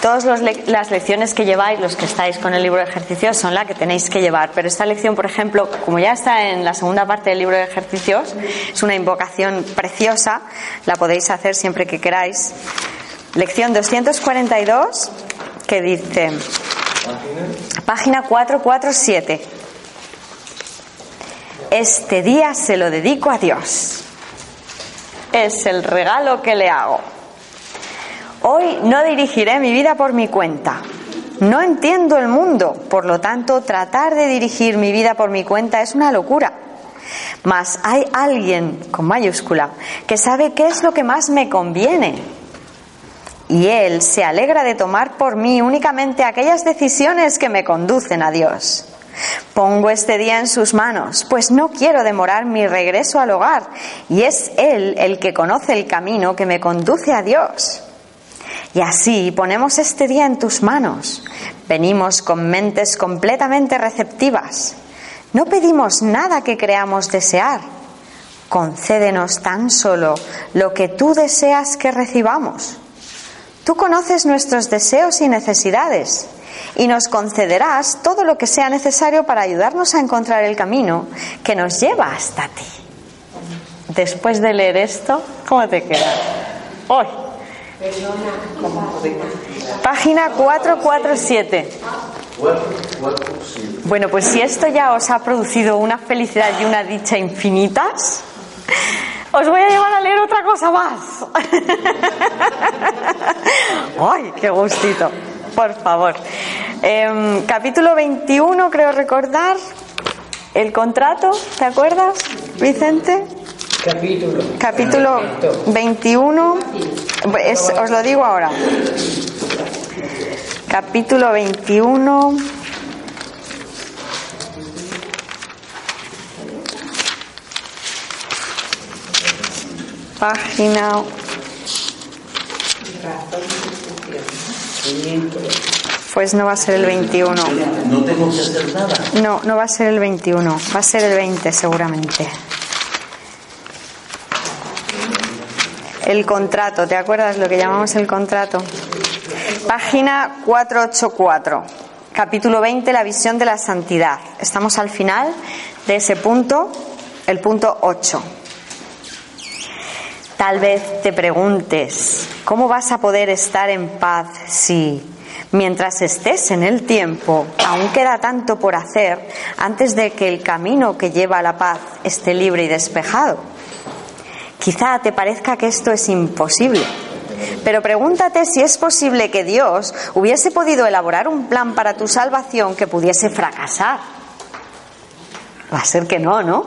Todas las lecciones que lleváis, los que estáis con el libro de ejercicios, son la que tenéis que llevar. Pero esta lección, por ejemplo, como ya está en la segunda parte del libro de ejercicios, es una invocación preciosa, la podéis hacer siempre que queráis. Lección 242, que dice, página 447. Este día se lo dedico a Dios. Es el regalo que le hago. Hoy no dirigiré mi vida por mi cuenta. No entiendo el mundo, por lo tanto, tratar de dirigir mi vida por mi cuenta es una locura. Mas hay alguien, con mayúscula, que sabe qué es lo que más me conviene. Y él se alegra de tomar por mí únicamente aquellas decisiones que me conducen a Dios. Pongo este día en sus manos, pues no quiero demorar mi regreso al hogar, y es Él el que conoce el camino que me conduce a Dios. Y así ponemos este día en tus manos. Venimos con mentes completamente receptivas. No pedimos nada que creamos desear. Concédenos tan solo lo que tú deseas que recibamos. Tú conoces nuestros deseos y necesidades y nos concederás todo lo que sea necesario para ayudarnos a encontrar el camino que nos lleva hasta ti. Después de leer esto, ¿cómo te queda? Hoy. Página 447. Bueno, pues si esto ya os ha producido una felicidad y una dicha infinitas, os voy a llevar a leer otra cosa más. ¡Ay, qué gustito! Por favor. Em, capítulo 21, creo recordar. El contrato, ¿te acuerdas, Vicente? Capítulo. Capítulo 21. es- os lo digo ahora. Capítulo 21. Página. Pues no va a ser el 21. No tengo que hacer nada. No, no va a ser el 21, va a ser el 20 seguramente. El contrato, ¿te acuerdas lo que llamamos el contrato? Página 484, capítulo 20, la visión de la santidad. Estamos al final de ese punto, el punto 8. Tal vez te preguntes, ¿cómo vas a poder estar en paz si, mientras estés en el tiempo, aún queda tanto por hacer antes de que el camino que lleva a la paz esté libre y despejado? Quizá te parezca que esto es imposible, pero pregúntate si es posible que Dios hubiese podido elaborar un plan para tu salvación que pudiese fracasar. Va a ser que no, ¿no?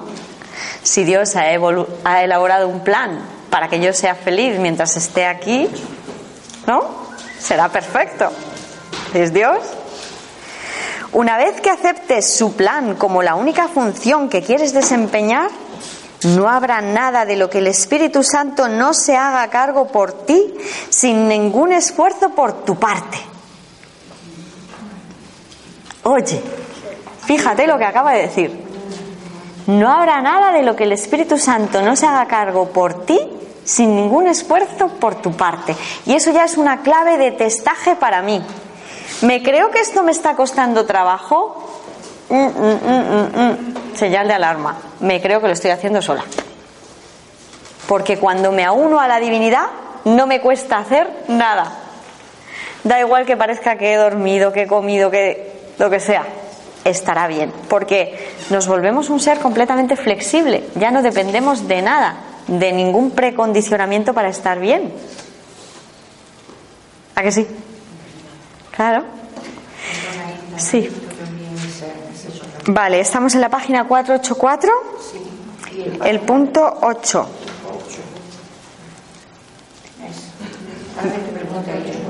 Si Dios ha, ha elaborado un plan para que yo sea feliz mientras esté aquí, ¿no? Será perfecto. ¿Es Dios? Una vez que aceptes su plan como la única función que quieres desempeñar, no habrá nada de lo que el Espíritu Santo no se haga cargo por ti sin ningún esfuerzo por tu parte. Oye, fíjate lo que acaba de decir. No habrá nada de lo que el Espíritu Santo no se haga cargo por ti sin ningún esfuerzo por tu parte. Y eso ya es una clave de testaje para mí. ¿Me creo que esto me está costando trabajo? Mm, mm, mm. Señal de alarma. Me creo que lo estoy haciendo sola. Porque cuando me auno a la divinidad, no me cuesta hacer nada. Da igual que parezca que he dormido, que he comido, que lo que sea. Estará bien. Porque nos volvemos un ser completamente flexible. Ya no dependemos de nada, de ningún precondicionamiento para estar bien. ¿A que sí? Claro. Sí. Vale, estamos en la página 484. El punto 8.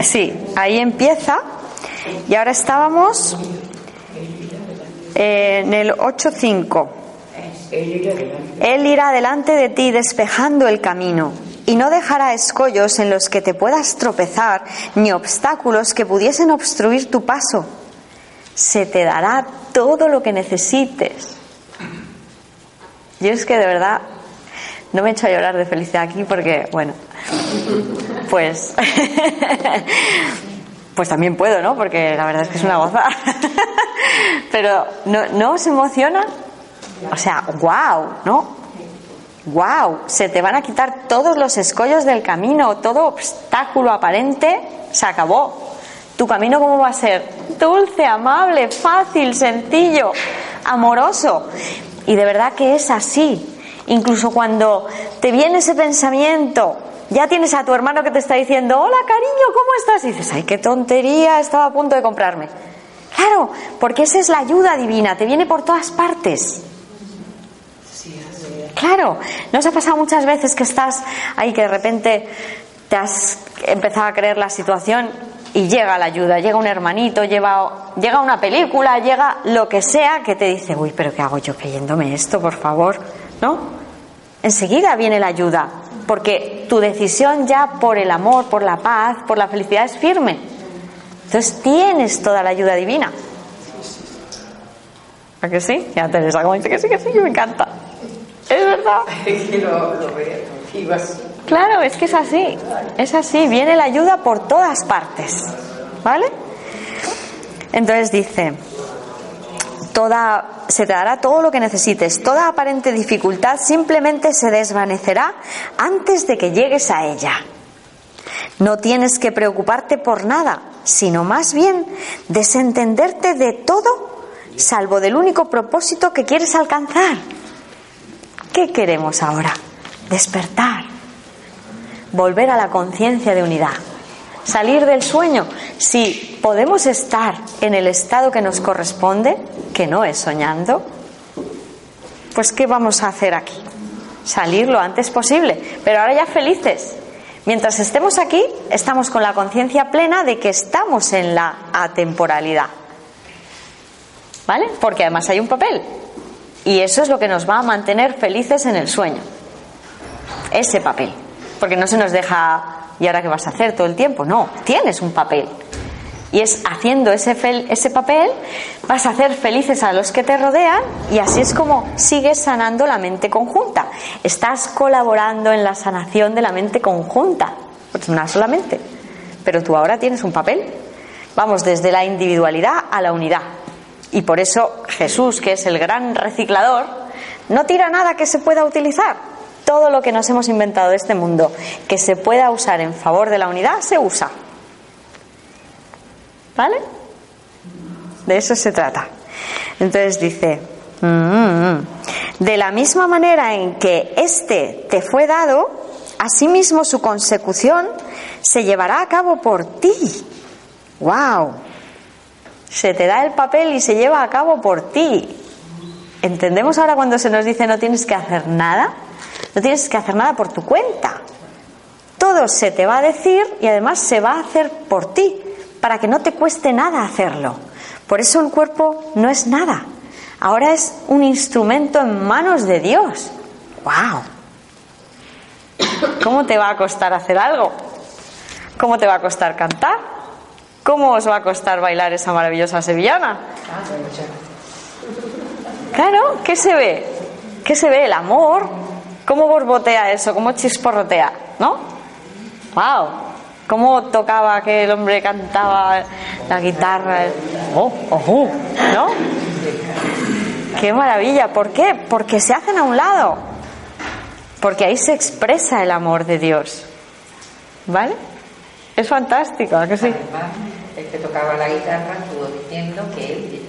Sí, ahí empieza. Y ahora estábamos en el 8.5. Él irá delante de ti despejando el camino y no dejará escollos en los que te puedas tropezar ni obstáculos que pudiesen obstruir tu paso. Se te dará todo lo que necesites. Yo es que de verdad no me he hecho a llorar de felicidad aquí porque, bueno, pues Pues también puedo, ¿no? Porque la verdad es que es una gozada. Pero ¿no, ¿no os emociona? O sea, wow, ¿no? Wow, se te van a quitar todos los escollos del camino, todo obstáculo aparente se acabó. ¿Tu camino cómo va a ser? Dulce, amable, fácil, sencillo, amoroso. Y de verdad que es así. Incluso cuando te viene ese pensamiento, ya tienes a tu hermano que te está diciendo, hola cariño, ¿cómo estás? Y dices, ay, qué tontería, estaba a punto de comprarme. Claro, porque esa es la ayuda divina, te viene por todas partes. Claro, ¿no os ha pasado muchas veces que estás ahí que de repente te has empezado a creer la situación y llega la ayuda, llega un hermanito, llega, llega una película, llega lo que sea que te dice, uy, pero ¿qué hago yo creyéndome esto, por favor? ¿No? Enseguida viene la ayuda, porque tu decisión ya por el amor, por la paz, por la felicidad es firme. Entonces tienes toda la ayuda divina. ¿A que sí? Ya como dice que sí, que sí, que me encanta. Es verdad. Es que lo, lo veo contigo así. Claro, es que es así, es así, viene la ayuda por todas partes, ¿vale? Entonces dice, toda, se te dará todo lo que necesites, toda aparente dificultad simplemente se desvanecerá antes de que llegues a ella. No tienes que preocuparte por nada, sino más bien desentenderte de todo, salvo del único propósito que quieres alcanzar. ¿Qué queremos ahora? Despertar volver a la conciencia de unidad, salir del sueño. Si podemos estar en el estado que nos corresponde, que no es soñando, pues ¿qué vamos a hacer aquí? Salir lo antes posible, pero ahora ya felices. Mientras estemos aquí, estamos con la conciencia plena de que estamos en la atemporalidad. ¿Vale? Porque además hay un papel. Y eso es lo que nos va a mantener felices en el sueño. Ese papel porque no se nos deja, ¿y ahora qué vas a hacer todo el tiempo? No, tienes un papel. Y es haciendo ese, ese papel, vas a hacer felices a los que te rodean y así es como sigues sanando la mente conjunta. Estás colaborando en la sanación de la mente conjunta, pues una solamente. Pero tú ahora tienes un papel. Vamos desde la individualidad a la unidad. Y por eso Jesús, que es el gran reciclador, no tira nada que se pueda utilizar todo lo que nos hemos inventado de este mundo que se pueda usar en favor de la unidad, se usa. ¿Vale? De eso se trata. Entonces dice, mm, de la misma manera en que este te fue dado, asimismo su consecución se llevará a cabo por ti. ¡Wow! Se te da el papel y se lleva a cabo por ti. ¿Entendemos ahora cuando se nos dice no tienes que hacer nada? No tienes que hacer nada por tu cuenta. Todo se te va a decir y además se va a hacer por ti, para que no te cueste nada hacerlo. Por eso el cuerpo no es nada. Ahora es un instrumento en manos de Dios. ¡Wow! ¿Cómo te va a costar hacer algo? ¿Cómo te va a costar cantar? ¿Cómo os va a costar bailar esa maravillosa sevillana? Claro, ¿qué se ve? ¿Qué se ve? El amor, ¿Cómo borbotea eso? ¿Cómo chisporrotea? ¿No? ¡Wow! ¿Cómo tocaba que el hombre cantaba la guitarra? ¡Oh! ¡Oh! ¿No? ¡Qué maravilla! ¿Por qué? Porque se hacen a un lado. Porque ahí se expresa el amor de Dios. ¿Vale? Es fantástico, ¿a que sí? El que tocaba la guitarra estuvo diciendo que él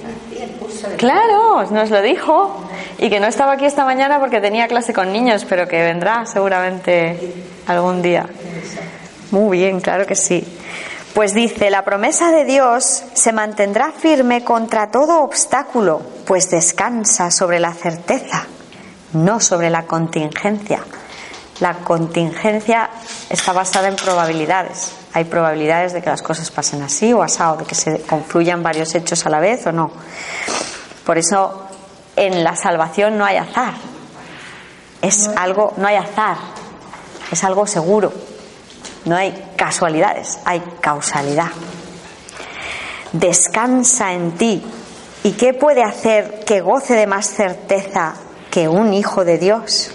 Claro, nos lo dijo. Y que no estaba aquí esta mañana porque tenía clase con niños, pero que vendrá seguramente algún día. Muy bien, claro que sí. Pues dice, la promesa de Dios se mantendrá firme contra todo obstáculo, pues descansa sobre la certeza, no sobre la contingencia. La contingencia está basada en probabilidades. Hay probabilidades de que las cosas pasen así o así, de que se confluyan varios hechos a la vez o no. Por eso en la salvación no hay azar. Es algo, no hay azar, es algo seguro. No hay casualidades, hay causalidad. Descansa en ti. ¿Y qué puede hacer que goce de más certeza que un hijo de Dios?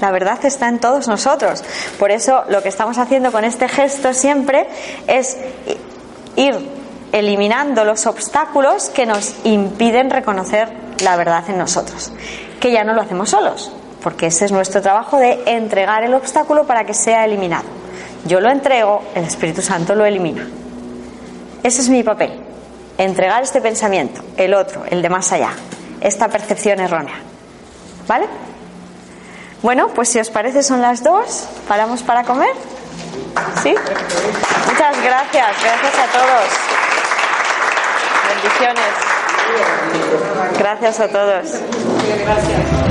La verdad está en todos nosotros. Por eso lo que estamos haciendo con este gesto siempre es ir eliminando los obstáculos que nos impiden reconocer la verdad en nosotros, que ya no lo hacemos solos, porque ese es nuestro trabajo de entregar el obstáculo para que sea eliminado. Yo lo entrego, el Espíritu Santo lo elimina. Ese es mi papel, entregar este pensamiento, el otro, el de más allá, esta percepción errónea. ¿Vale? Bueno, pues si os parece son las dos, paramos para comer. ¿Sí? Muchas gracias, gracias a todos. Bendiciones. Gracias a todos.